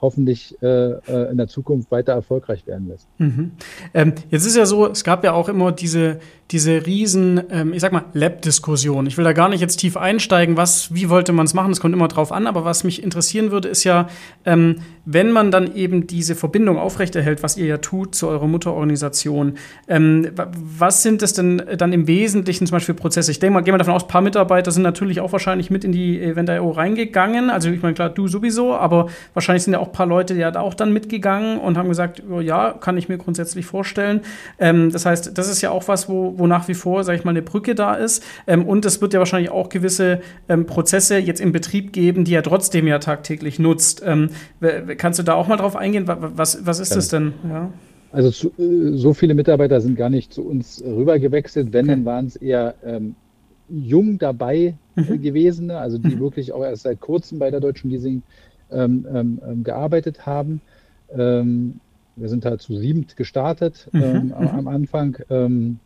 hoffentlich äh, äh, in der Zukunft weiter erfolgreich werden lässt. Mhm. Ähm, jetzt ist ja so, es gab ja auch immer diese, diese riesen, ähm, ich sag mal, Lab-Diskussion. Ich will da gar nicht jetzt tief einsteigen, was, wie wollte man es machen, es kommt immer drauf an, aber was mich interessieren würde, ist ja, ähm, wenn man dann eben diese Verbindung aufrechterhält, was ihr ja tut zu eurer Mutterorganisation, ähm, was sind das denn dann im Wesentlichen zum Beispiel Prozesse? Ich denke mal, gehen wir davon aus, ein paar Mitarbeiter sind natürlich auch wahrscheinlich mit in die Event.io reingegangen. Also ich meine, klar, du sowieso, aber wahrscheinlich sind ja auch ein paar Leute ja auch dann mitgegangen und haben gesagt, oh, ja, kann ich mir grundsätzlich vorstellen. Ähm, das heißt, das ist ja auch was, wo wo nach wie vor, sage ich mal, eine Brücke da ist. Ähm, und es wird ja wahrscheinlich auch gewisse ähm, Prozesse jetzt im Betrieb geben, die er trotzdem ja tagtäglich nutzt. Ähm, kannst du da auch mal drauf eingehen? Was, was ist ja. das denn? Ja. Also zu, äh, so viele Mitarbeiter sind gar nicht zu uns rüber gewechselt. Wenn, okay. dann waren es eher ähm, jung dabei mhm. gewesene, also die mhm. wirklich auch erst seit kurzem bei der Deutschen Leasing ähm, ähm, ähm gearbeitet haben. Ähm, wir sind halt zu siebend gestartet mhm. ähm, am, am, Anfang.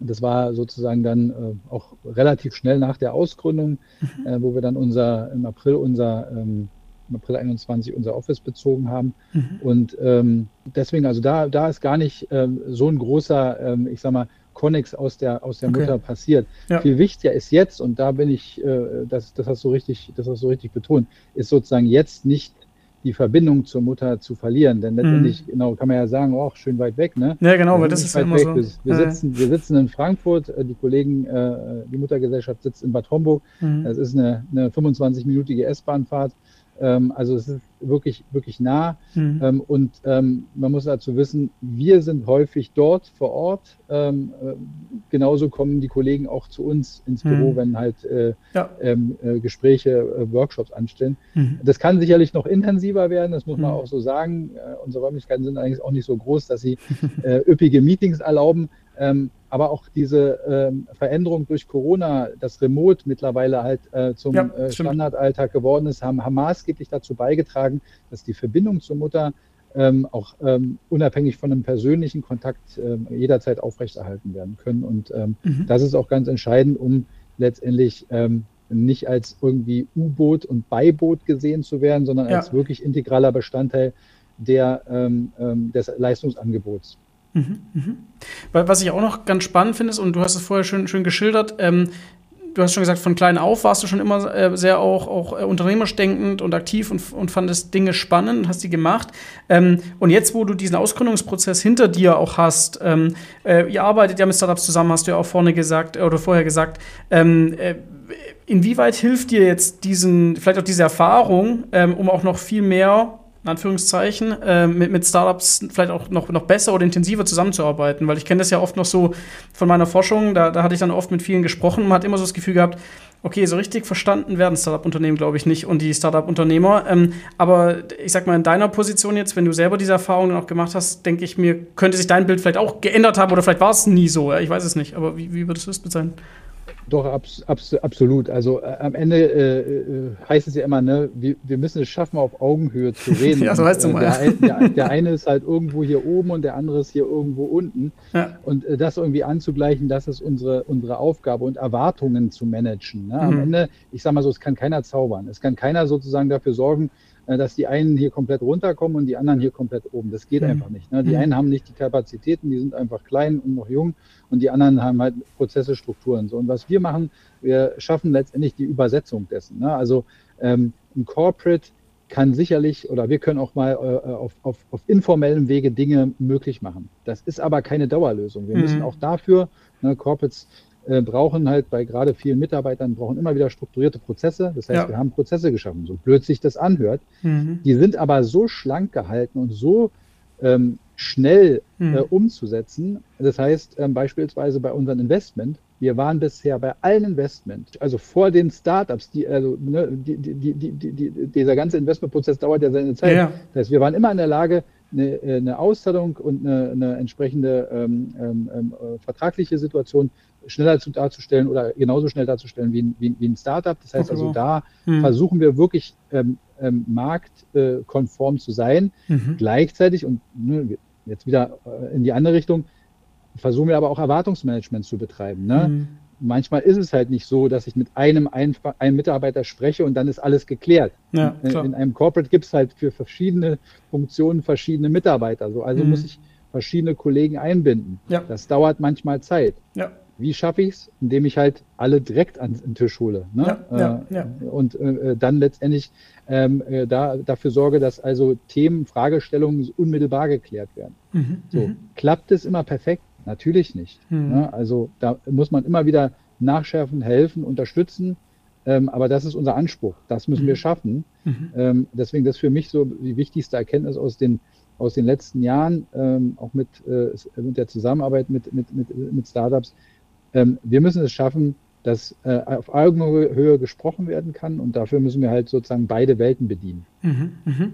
Das war sozusagen dann äh, auch relativ schnell nach der Ausgründung, mhm. äh, wo wir dann unser im April unser im April 21 unser Office bezogen haben. Mhm. Und ähm, deswegen, also da, da ist gar nicht ähm, so ein großer, ähm, ich sag mal, Connex aus der, aus der okay. Mutter passiert. Ja. Viel wichtiger ist jetzt, und da bin ich, äh, das, das hast du richtig, das hast du richtig betont, ist sozusagen jetzt nicht die Verbindung zur Mutter zu verlieren. Denn letztendlich, mhm. genau, kann man ja sagen, auch oh, schön weit weg, ne? Ja, genau, weil das ist ja immer weg. so. Wir, wir ja. sitzen, wir sitzen in Frankfurt, äh, die Kollegen, äh, die Muttergesellschaft sitzt in Bad Homburg. Mhm. Das ist eine, eine 25-minütige S-Bahnfahrt. Ähm, also es ist wirklich, wirklich nah. Mhm. Ähm, und ähm, man muss dazu wissen, wir sind häufig dort vor Ort. Ähm, äh, genauso kommen die Kollegen auch zu uns ins Büro, mhm. wenn halt äh, ja. ähm, äh, Gespräche, äh, Workshops anstehen. Mhm. Das kann sicherlich noch intensiver werden, das muss man mhm. auch so sagen. Äh, unsere Räumlichkeiten sind eigentlich auch nicht so groß, dass sie äh, üppige Meetings erlauben. Ähm, aber auch diese ähm, Veränderung durch Corona, das Remote mittlerweile halt äh, zum ja, äh, Standardalltag geworden ist, haben, haben maßgeblich dazu beigetragen, dass die Verbindung zur Mutter ähm, auch ähm, unabhängig von einem persönlichen Kontakt ähm, jederzeit aufrechterhalten werden können. Und ähm, mhm. das ist auch ganz entscheidend, um letztendlich ähm, nicht als irgendwie U-Boot und Beiboot gesehen zu werden, sondern ja. als wirklich integraler Bestandteil der, ähm, des Leistungsangebots. Mhm, mhm. Was ich auch noch ganz spannend finde, ist, und du hast es vorher schön, schön geschildert, ähm, du hast schon gesagt, von klein auf warst du schon immer äh, sehr auch, auch äh, unternehmerisch denkend und aktiv und, und fandest Dinge spannend und hast die gemacht. Ähm, und jetzt, wo du diesen Ausgründungsprozess hinter dir auch hast, ähm, äh, ihr arbeitet ja mit Startups zusammen, hast du ja auch vorne gesagt oder vorher gesagt, ähm, äh, inwieweit hilft dir jetzt diesen, vielleicht auch diese Erfahrung, ähm, um auch noch viel mehr in Anführungszeichen, äh, mit, mit Startups vielleicht auch noch, noch besser oder intensiver zusammenzuarbeiten. Weil ich kenne das ja oft noch so von meiner Forschung, da, da hatte ich dann oft mit vielen gesprochen, man hat immer so das Gefühl gehabt, okay, so richtig verstanden werden Startup-Unternehmen, glaube ich, nicht und die Startup-Unternehmer. Ähm, aber ich sag mal, in deiner Position jetzt, wenn du selber diese Erfahrungen auch gemacht hast, denke ich mir, könnte sich dein Bild vielleicht auch geändert haben oder vielleicht war es nie so. Ja? Ich weiß es nicht, aber wie, wie würdest du es bezeichnen? Doch, abs, abs, absolut. Also äh, am Ende äh, äh, heißt es ja immer, ne, wir, wir müssen es schaffen, auf Augenhöhe zu reden. ja, so heißt es äh, der, der, der, eine ist halt irgendwo hier oben und der andere ist hier irgendwo unten. Ja. Und äh, das irgendwie anzugleichen, das ist unsere, unsere Aufgabe und Erwartungen zu managen. Ne? Am mhm. Ende, ich sage mal so, es kann keiner zaubern. Es kann keiner sozusagen dafür sorgen, dass die einen hier komplett runterkommen und die anderen hier komplett oben. Das geht mhm. einfach nicht. Ne? Die mhm. einen haben nicht die Kapazitäten, die sind einfach klein und noch jung und die anderen haben halt Prozesse, Strukturen. So. Und was wir machen, wir schaffen letztendlich die Übersetzung dessen. Ne? Also ähm, ein Corporate kann sicherlich oder wir können auch mal äh, auf, auf, auf informellem Wege Dinge möglich machen. Das ist aber keine Dauerlösung. Wir mhm. müssen auch dafür, ne, Corporates äh, brauchen halt bei gerade vielen Mitarbeitern, brauchen immer wieder strukturierte Prozesse. Das heißt, ja. wir haben Prozesse geschaffen, so blöd sich das anhört. Mhm. Die sind aber so schlank gehalten und so ähm, schnell mhm. äh, umzusetzen. Das heißt, ähm, beispielsweise bei unserem Investment, wir waren bisher bei allen Investment, also vor den Startups, die, also ne, die, die, die, dieser ganze Investmentprozess dauert ja seine Zeit. Ja. Das heißt, wir waren immer in der Lage, eine, eine Auszahlung und eine, eine entsprechende ähm, ähm, ähm äh, vertragliche Situation schneller zu, darzustellen oder genauso schnell darzustellen wie ein, wie, wie ein Startup. Das heißt also, da hm. versuchen wir wirklich ähm, ähm, marktkonform zu sein. Mhm. Gleichzeitig, und ne, jetzt wieder äh, in die andere Richtung, versuchen wir aber auch Erwartungsmanagement zu betreiben. Ne? Mhm. Manchmal ist es halt nicht so, dass ich mit einem, einem Mitarbeiter spreche und dann ist alles geklärt. Ja, in, in, einem Corporate gibt es halt für verschiedene Funktionen verschiedene Mitarbeiter. So, also mhm. muss ich verschiedene Kollegen einbinden. Ja. Das dauert manchmal Zeit. Ja. Wie schaffe ich es? Indem ich halt alle direkt an den Tisch hole. Ne? Äh. Und äh, dann letztendlich ähm, äh, da, dafür sorge, dass also Themen, Fragestellungen unmittelbar geklärt werden. Mhm, so, mhm. klappt es immer perfekt? Natürlich nicht. Mhm. Ne? Also da muss man immer wieder nachschärfen, helfen, unterstützen. Ähm, aber das ist unser Anspruch. Das müssen wir mhm. schaffen. Mhm. Ähm, deswegen das ist für mich so die wichtigste Erkenntnis aus den aus den letzten Jahren, ähm, auch mit, äh, mit der Zusammenarbeit mit, mit, mit, mit Startups, ähm, wir müssen es schaffen, dass äh, auf Augenhöhe gesprochen werden kann und dafür müssen wir halt sozusagen beide Welten bedienen. Mhm, mh.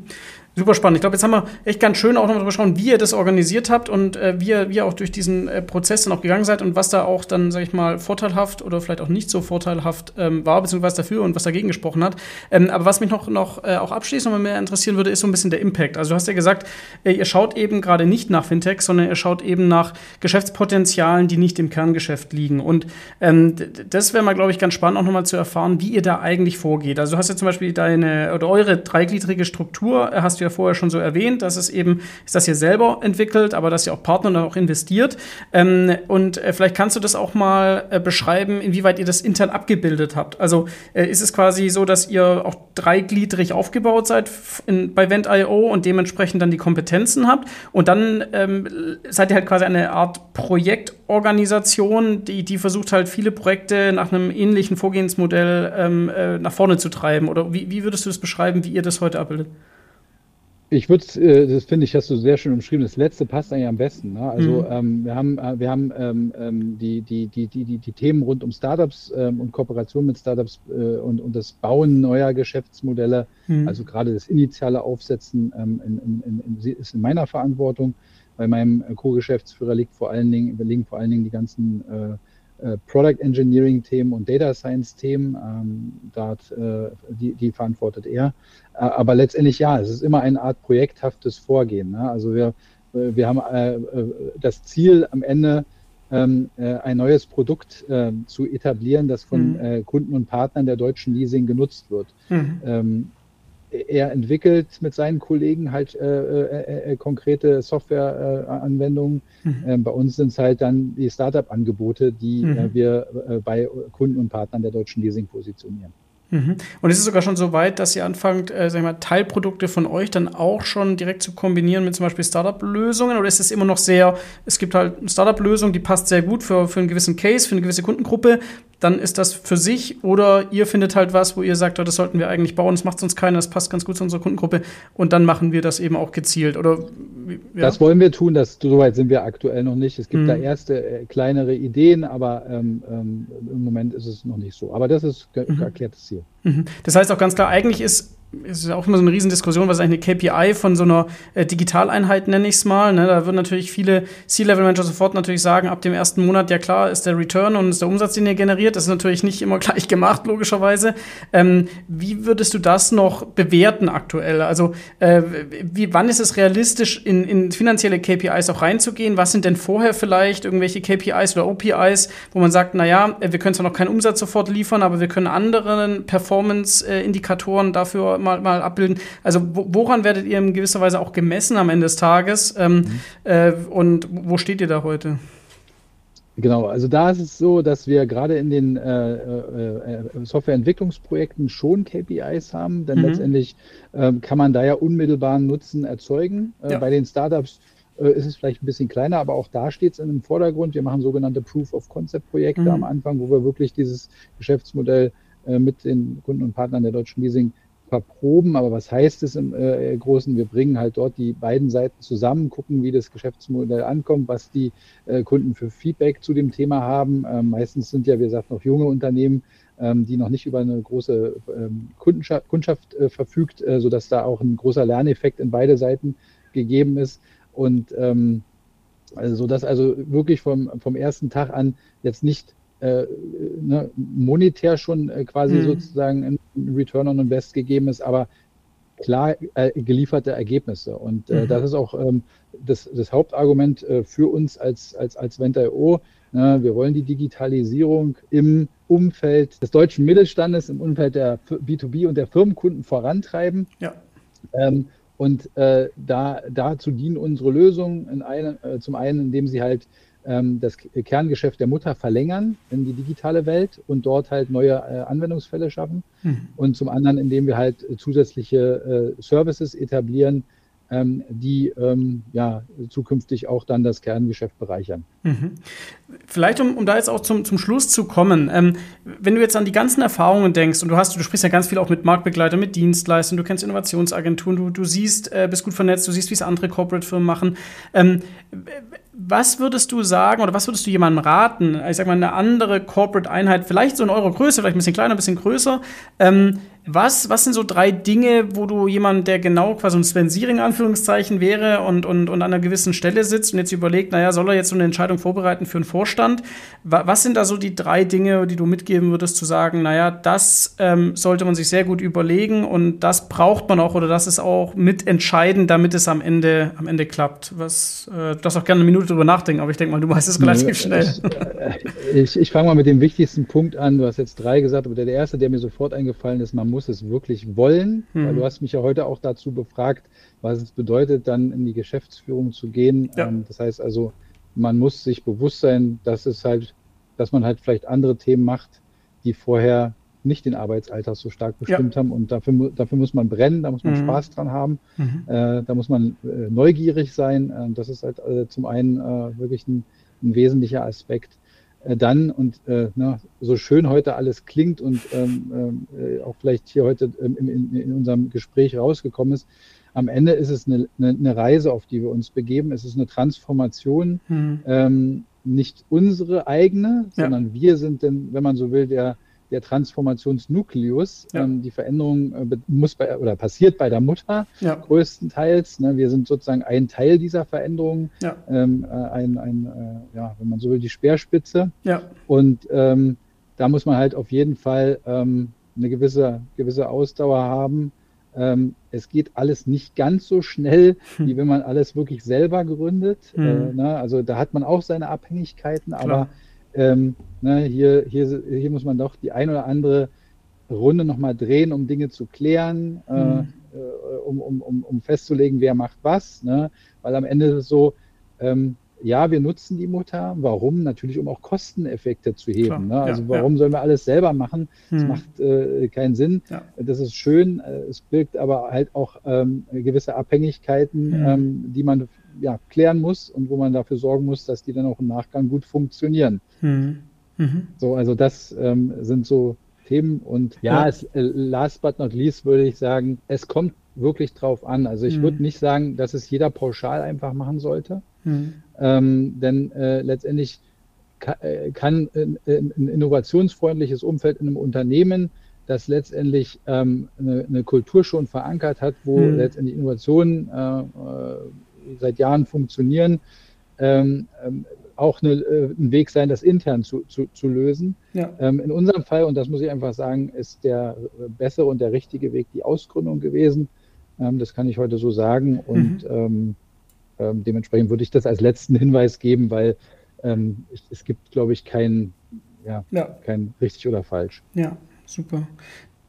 Super spannend. Ich glaube, jetzt haben wir echt ganz schön auch nochmal drüber schauen, wie ihr das organisiert habt und äh, wie, ihr, wie ihr auch durch diesen äh, Prozess dann auch gegangen seid und was da auch dann, sag ich mal, vorteilhaft oder vielleicht auch nicht so vorteilhaft ähm, war, beziehungsweise dafür und was dagegen gesprochen hat. Ähm, aber was mich noch, noch äh, auch abschließend noch mehr interessieren würde, ist so ein bisschen der Impact. Also du hast ja gesagt, äh, ihr schaut eben gerade nicht nach Fintech, sondern ihr schaut eben nach Geschäftspotenzialen, die nicht im Kerngeschäft liegen. Und ähm, das wäre mal, glaube ich, ganz spannend auch nochmal zu erfahren, wie ihr da eigentlich vorgeht. Also du hast ja zum Beispiel deine oder eure dreigliedrige Struktur, äh, hast du ja vorher schon so erwähnt, dass es eben, ist das hier selber entwickelt, aber dass ihr auch Partner dann auch investiert. Ähm, und äh, vielleicht kannst du das auch mal äh, beschreiben, inwieweit ihr das intern abgebildet habt. Also äh, ist es quasi so, dass ihr auch dreigliedrig aufgebaut seid in, bei Vent.io und dementsprechend dann die Kompetenzen habt und dann ähm, seid ihr halt quasi eine Art Projektorganisation, die, die versucht halt viele Projekte nach einem ähnlichen Vorgehensmodell ähm, äh, nach vorne zu treiben. Oder wie, wie würdest du das beschreiben, wie ihr das heute abbildet? Ich würde, äh, das finde ich, hast du sehr schön umschrieben. Das letzte passt eigentlich am besten. Ne? Also mhm. ähm, wir haben, äh, wir haben ähm, ähm, die, die, die, die, die, die Themen rund um Startups ähm, und Kooperation mit Startups äh, und, und das Bauen neuer Geschäftsmodelle. Mhm. Also gerade das initiale Aufsetzen ähm, in, in, in, ist in meiner Verantwortung. Bei meinem Co-Geschäftsführer liegt vor allen Dingen, liegen vor allen Dingen die ganzen äh, äh, Product Engineering Themen und Data Science Themen. Ähm, dort, äh, die, die verantwortet er. Äh, aber letztendlich ja, es ist immer eine Art projekthaftes Vorgehen. Ne? Also wir, äh, wir haben äh, äh, das Ziel am Ende, ähm, ein neues Produkt ähm, zu etablieren, das von mhm. Kunden und Partnern der deutschen Leasing genutzt wird. Mhm. Ähm, er entwickelt mit seinen Kollegen halt äh, äh, äh, konkrete Softwareanwendungen. Mhm. Ähm, bei uns sind es halt dann die Startup-Angebote, die mhm. Äh, wir äh, bei Kunden und Partnern der deutschen Leasing positionieren. Mhm. Und ist es sogar schon so weit, dass ihr anfangt, äh, sag ich mal, Teilprodukte von euch dann auch schon direkt zu kombinieren mit zum Beispiel Startup-Lösungen? Oder ist es immer noch sehr, es gibt halt eine Startup-Lösung, die passt sehr gut für, für einen gewissen Case, für eine gewisse Kundengruppe, dann ist das für sich oder ihr findet halt was, wo ihr sagt, oh, das sollten wir eigentlich bauen, das macht sonst keiner, das passt ganz gut zu unserer Kundengruppe und dann machen wir das eben auch gezielt oder ja? Das wollen wir tun, das, so weit sind wir aktuell noch nicht. Es gibt mhm. da erste äh, kleinere Ideen, aber ähm, ähm, im Moment ist es noch nicht so. Aber das ist mhm. erklärtes Ziel. Mhm. Das heißt auch ganz klar, eigentlich ist ist ja auch immer so eine Riesendiskussion, was ist eigentlich eine KPI von so einer äh, Digitaleinheit, nenne ich es mal. Ne? Da würden natürlich viele C-Level-Manager sofort natürlich sagen, ab dem ersten Monat, ja klar, ist der Return und ist der Umsatz, den ihr generiert. Das ist natürlich nicht immer gleich gemacht, logischerweise. Ähm, wie würdest du das noch bewerten aktuell? Also äh, wie, wann ist es realistisch, in, in finanzielle KPIs auch reinzugehen? Was sind denn vorher vielleicht irgendwelche KPIs oder OPIs, wo man sagt, na ja, wir können zwar noch keinen Umsatz sofort liefern, aber wir können anderen Performance-Indikatoren dafür mal, mal abbilden. Also woran werdet ihr in gewisser Weise auch gemessen am Ende des Tages? Ähm, mhm. äh, und wo steht ihr da heute? Genau, also da ist es so, dass wir gerade in den äh, äh, äh Softwareentwicklungsprojekten schon KPIs haben, denn mhm. letztendlich äh, kann man da ja unmittelbaren Nutzen erzeugen. Äh, ja. Bei den Startups äh, ist es vielleicht ein bisschen kleiner, aber auch da steht es in dem Vordergrund. Wir machen sogenannte Proof of Concept Projekte mhm. am Anfang, wo wir wirklich dieses Geschäftsmodell mit den Kunden und Partnern der Deutschen Leasing verproben. Aber was heißt es im äh, Großen? Wir bringen halt dort die beiden Seiten zusammen, gucken, wie das Geschäftsmodell ankommt, was die äh, Kunden für Feedback zu dem Thema haben. Ähm, meistens sind ja, wie gesagt, noch junge Unternehmen, ähm, die noch nicht über eine große ähm, Kundenschaft, Kundschaft äh, verfügt, äh, sodass da auch ein großer Lerneffekt in beide Seiten gegeben ist. Und ähm, also, dass also wirklich vom, vom ersten Tag an jetzt nicht äh, ne, monetär schon äh, quasi mhm. sozusagen ein Return on Invest gegeben ist, aber klar äh, gelieferte Ergebnisse. Und äh, mhm. das ist auch ähm, das, das, Hauptargument äh, für uns als, als, als Venta.io. Ne, wir wollen die Digitalisierung im Umfeld des deutschen Mittelstandes, im Umfeld der B2B und der Firmenkunden vorantreiben. Ja. Ähm, und äh, da, dazu dienen unsere Lösungen in eine, zum einen, indem sie halt das Kerngeschäft der Mutter verlängern in die digitale Welt und dort halt neue äh, Anwendungsfälle schaffen. Mhm. Und zum anderen, indem wir halt zusätzliche äh, Services etablieren, ähm, die ähm, ja zukünftig auch dann das Kerngeschäft bereichern. Mhm. Vielleicht, um, um da jetzt auch zum, zum Schluss zu kommen, ähm, wenn du jetzt an die ganzen Erfahrungen denkst und du hast, du sprichst ja ganz viel auch mit Marktbegleitern, mit Dienstleistern, du kennst Innovationsagenturen, du, du siehst, äh, bist gut vernetzt, du siehst, wie es andere Corporate-Firmen machen. Ähm, was würdest du sagen oder was würdest du jemandem raten? Ich sag mal, eine andere Corporate-Einheit, vielleicht so in eurer Größe, vielleicht ein bisschen kleiner, ein bisschen größer. Ähm, was, was sind so drei Dinge, wo du jemand, der genau quasi ein Sven Siering Anführungszeichen wäre und, und, und an einer gewissen Stelle sitzt und jetzt überlegt, naja, soll er jetzt so eine Entscheidung vorbereiten für einen Vorstand? Was sind da so die drei Dinge, die du mitgeben würdest, zu sagen, naja, das ähm, sollte man sich sehr gut überlegen und das braucht man auch oder das ist auch mitentscheidend, damit es am Ende, am Ende klappt? Was, äh, du darfst auch gerne eine Minute drüber nachdenken, aber ich denke mal, du weißt es relativ schnell. Ich, ich, ich fange mal mit dem wichtigsten Punkt an. Du hast jetzt drei gesagt, aber der erste, der mir sofort eingefallen ist, man muss es wirklich wollen. Hm. Weil du hast mich ja heute auch dazu befragt, was es bedeutet, dann in die Geschäftsführung zu gehen. Ja. Ähm, das heißt also, man muss sich bewusst sein, dass es halt, dass man halt vielleicht andere Themen macht, die vorher nicht den Arbeitsalltag so stark bestimmt ja. haben. Und dafür, dafür muss man brennen, da muss man mhm. Spaß dran haben, mhm. äh, da muss man äh, neugierig sein. Äh, das ist halt äh, zum einen äh, wirklich ein, ein, wesentlicher Aspekt. Äh, dann, und na, so schön heute alles klingt und ähm, ähm auch vielleicht hier heute ähm, in, in, unserem Gespräch rausgekommen ist, am Ende ist es eine, eine, eine, Reise, auf die wir uns begeben. Es ist eine Transformation, mhm. ähm, nicht unsere eigene, ja. sondern wir sind denn, wenn man so will, der, der Transformationsnukleus. Ja. Ähm, die Veränderung äh, muss bei, oder passiert bei der Mutter ja. größtenteils. Ne? Wir sind sozusagen ein Teil dieser Veränderung, ja. ähm, äh, ein, ein äh, ja, wenn man so will, die Speerspitze. Ja. Und ähm, da muss man halt auf jeden Fall ähm, eine gewisse, gewisse Ausdauer haben. Ähm, es geht alles nicht ganz so schnell, hm. wie wenn man alles wirklich selber gründet. Hm. Äh, ne? Also da hat man auch seine Abhängigkeiten, Klar. aber ähm, ne, hier, hier, hier muss man doch die ein oder andere Runde nochmal drehen, um Dinge zu klären, äh, mhm. äh, um, um, um, um festzulegen, wer macht was. Ne? Weil am Ende ist es so, ähm, ja, wir nutzen die Mutter. Warum? Natürlich, um auch Kosteneffekte zu heben. ne? Also ja, warum ja. sollen wir alles selber machen? Das hm. macht äh, keinen Sinn. Ja. Das ist schön. Äh, es birgt aber halt auch ähm, gewisse Abhängigkeiten, hm. ähm, die man ja, klären muss und wo man dafür sorgen muss, dass die dann auch im Nachgang gut funktionieren. Hm. Mhm. So, also das ähm, sind so Themen. Und ja, es, äh, last but not least würde ich sagen, es kommt wirklich drauf an. Also ich hm. würde nicht sagen, dass es jeder pauschal einfach machen sollte. Mhm. Ähm, denn äh, letztendlich ka äh, kann ein, ein, innovationsfreundliches Umfeld in einem Unternehmen, das letztendlich ähm, eine, eine, Kultur schon verankert hat, wo mhm. letztendlich Innovationen äh, äh, seit Jahren funktionieren, ähm, ähm, auch eine, äh, ein Weg sein, das intern zu, zu, zu lösen. Ja. Ähm, in unserem Fall, und das muss ich einfach sagen, ist der bessere und der richtige Weg die Ausgründung gewesen. Ähm, das kann ich heute so sagen. Und mhm. Ähm, ähm, dementsprechend würde ich das als letzten Hinweis geben, weil es, es, gibt, glaube ich, kein, ja, ja, kein richtig oder falsch. Ja, super.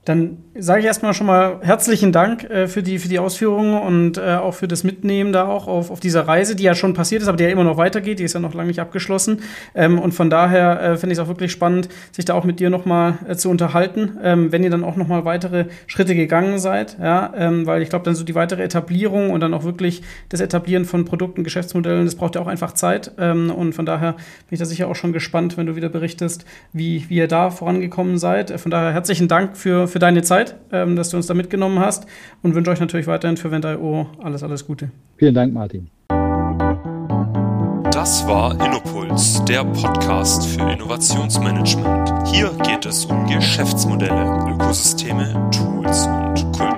Dann sage ich erstmal schon mal herzlichen Dank äh, für, die, für die Ausführungen und äh, auch für das Mitnehmen da auch auf, auf dieser Reise, die ja schon passiert ist, aber die ja immer noch weitergeht, die ist ja noch lange nicht abgeschlossen. Ähm, und von daher äh, finde ich es auch wirklich spannend, sich da auch mit dir nochmal äh, zu unterhalten, ähm, wenn ihr dann auch nochmal weitere Schritte gegangen seid, ja, ähm, weil ich glaube, dann so die weitere Etablierung und dann auch wirklich das Etablieren von Produkten, Geschäftsmodellen, das braucht ja auch einfach Zeit. Ähm, und von daher bin ich da sicher auch schon gespannt, wenn du wieder berichtest, wie, wie ihr da vorangekommen seid. Von daher herzlichen Dank für für deine Zeit, ähm, dass du uns da mitgenommen hast und wünsche euch natürlich weiterhin für Vent.io alles, alles Gute. Vielen Dank, Martin. Das war Innopuls, der Podcast für Innovationsmanagement. Hier geht es um Geschäftsmodelle, Ökosysteme, Tools und Kultur.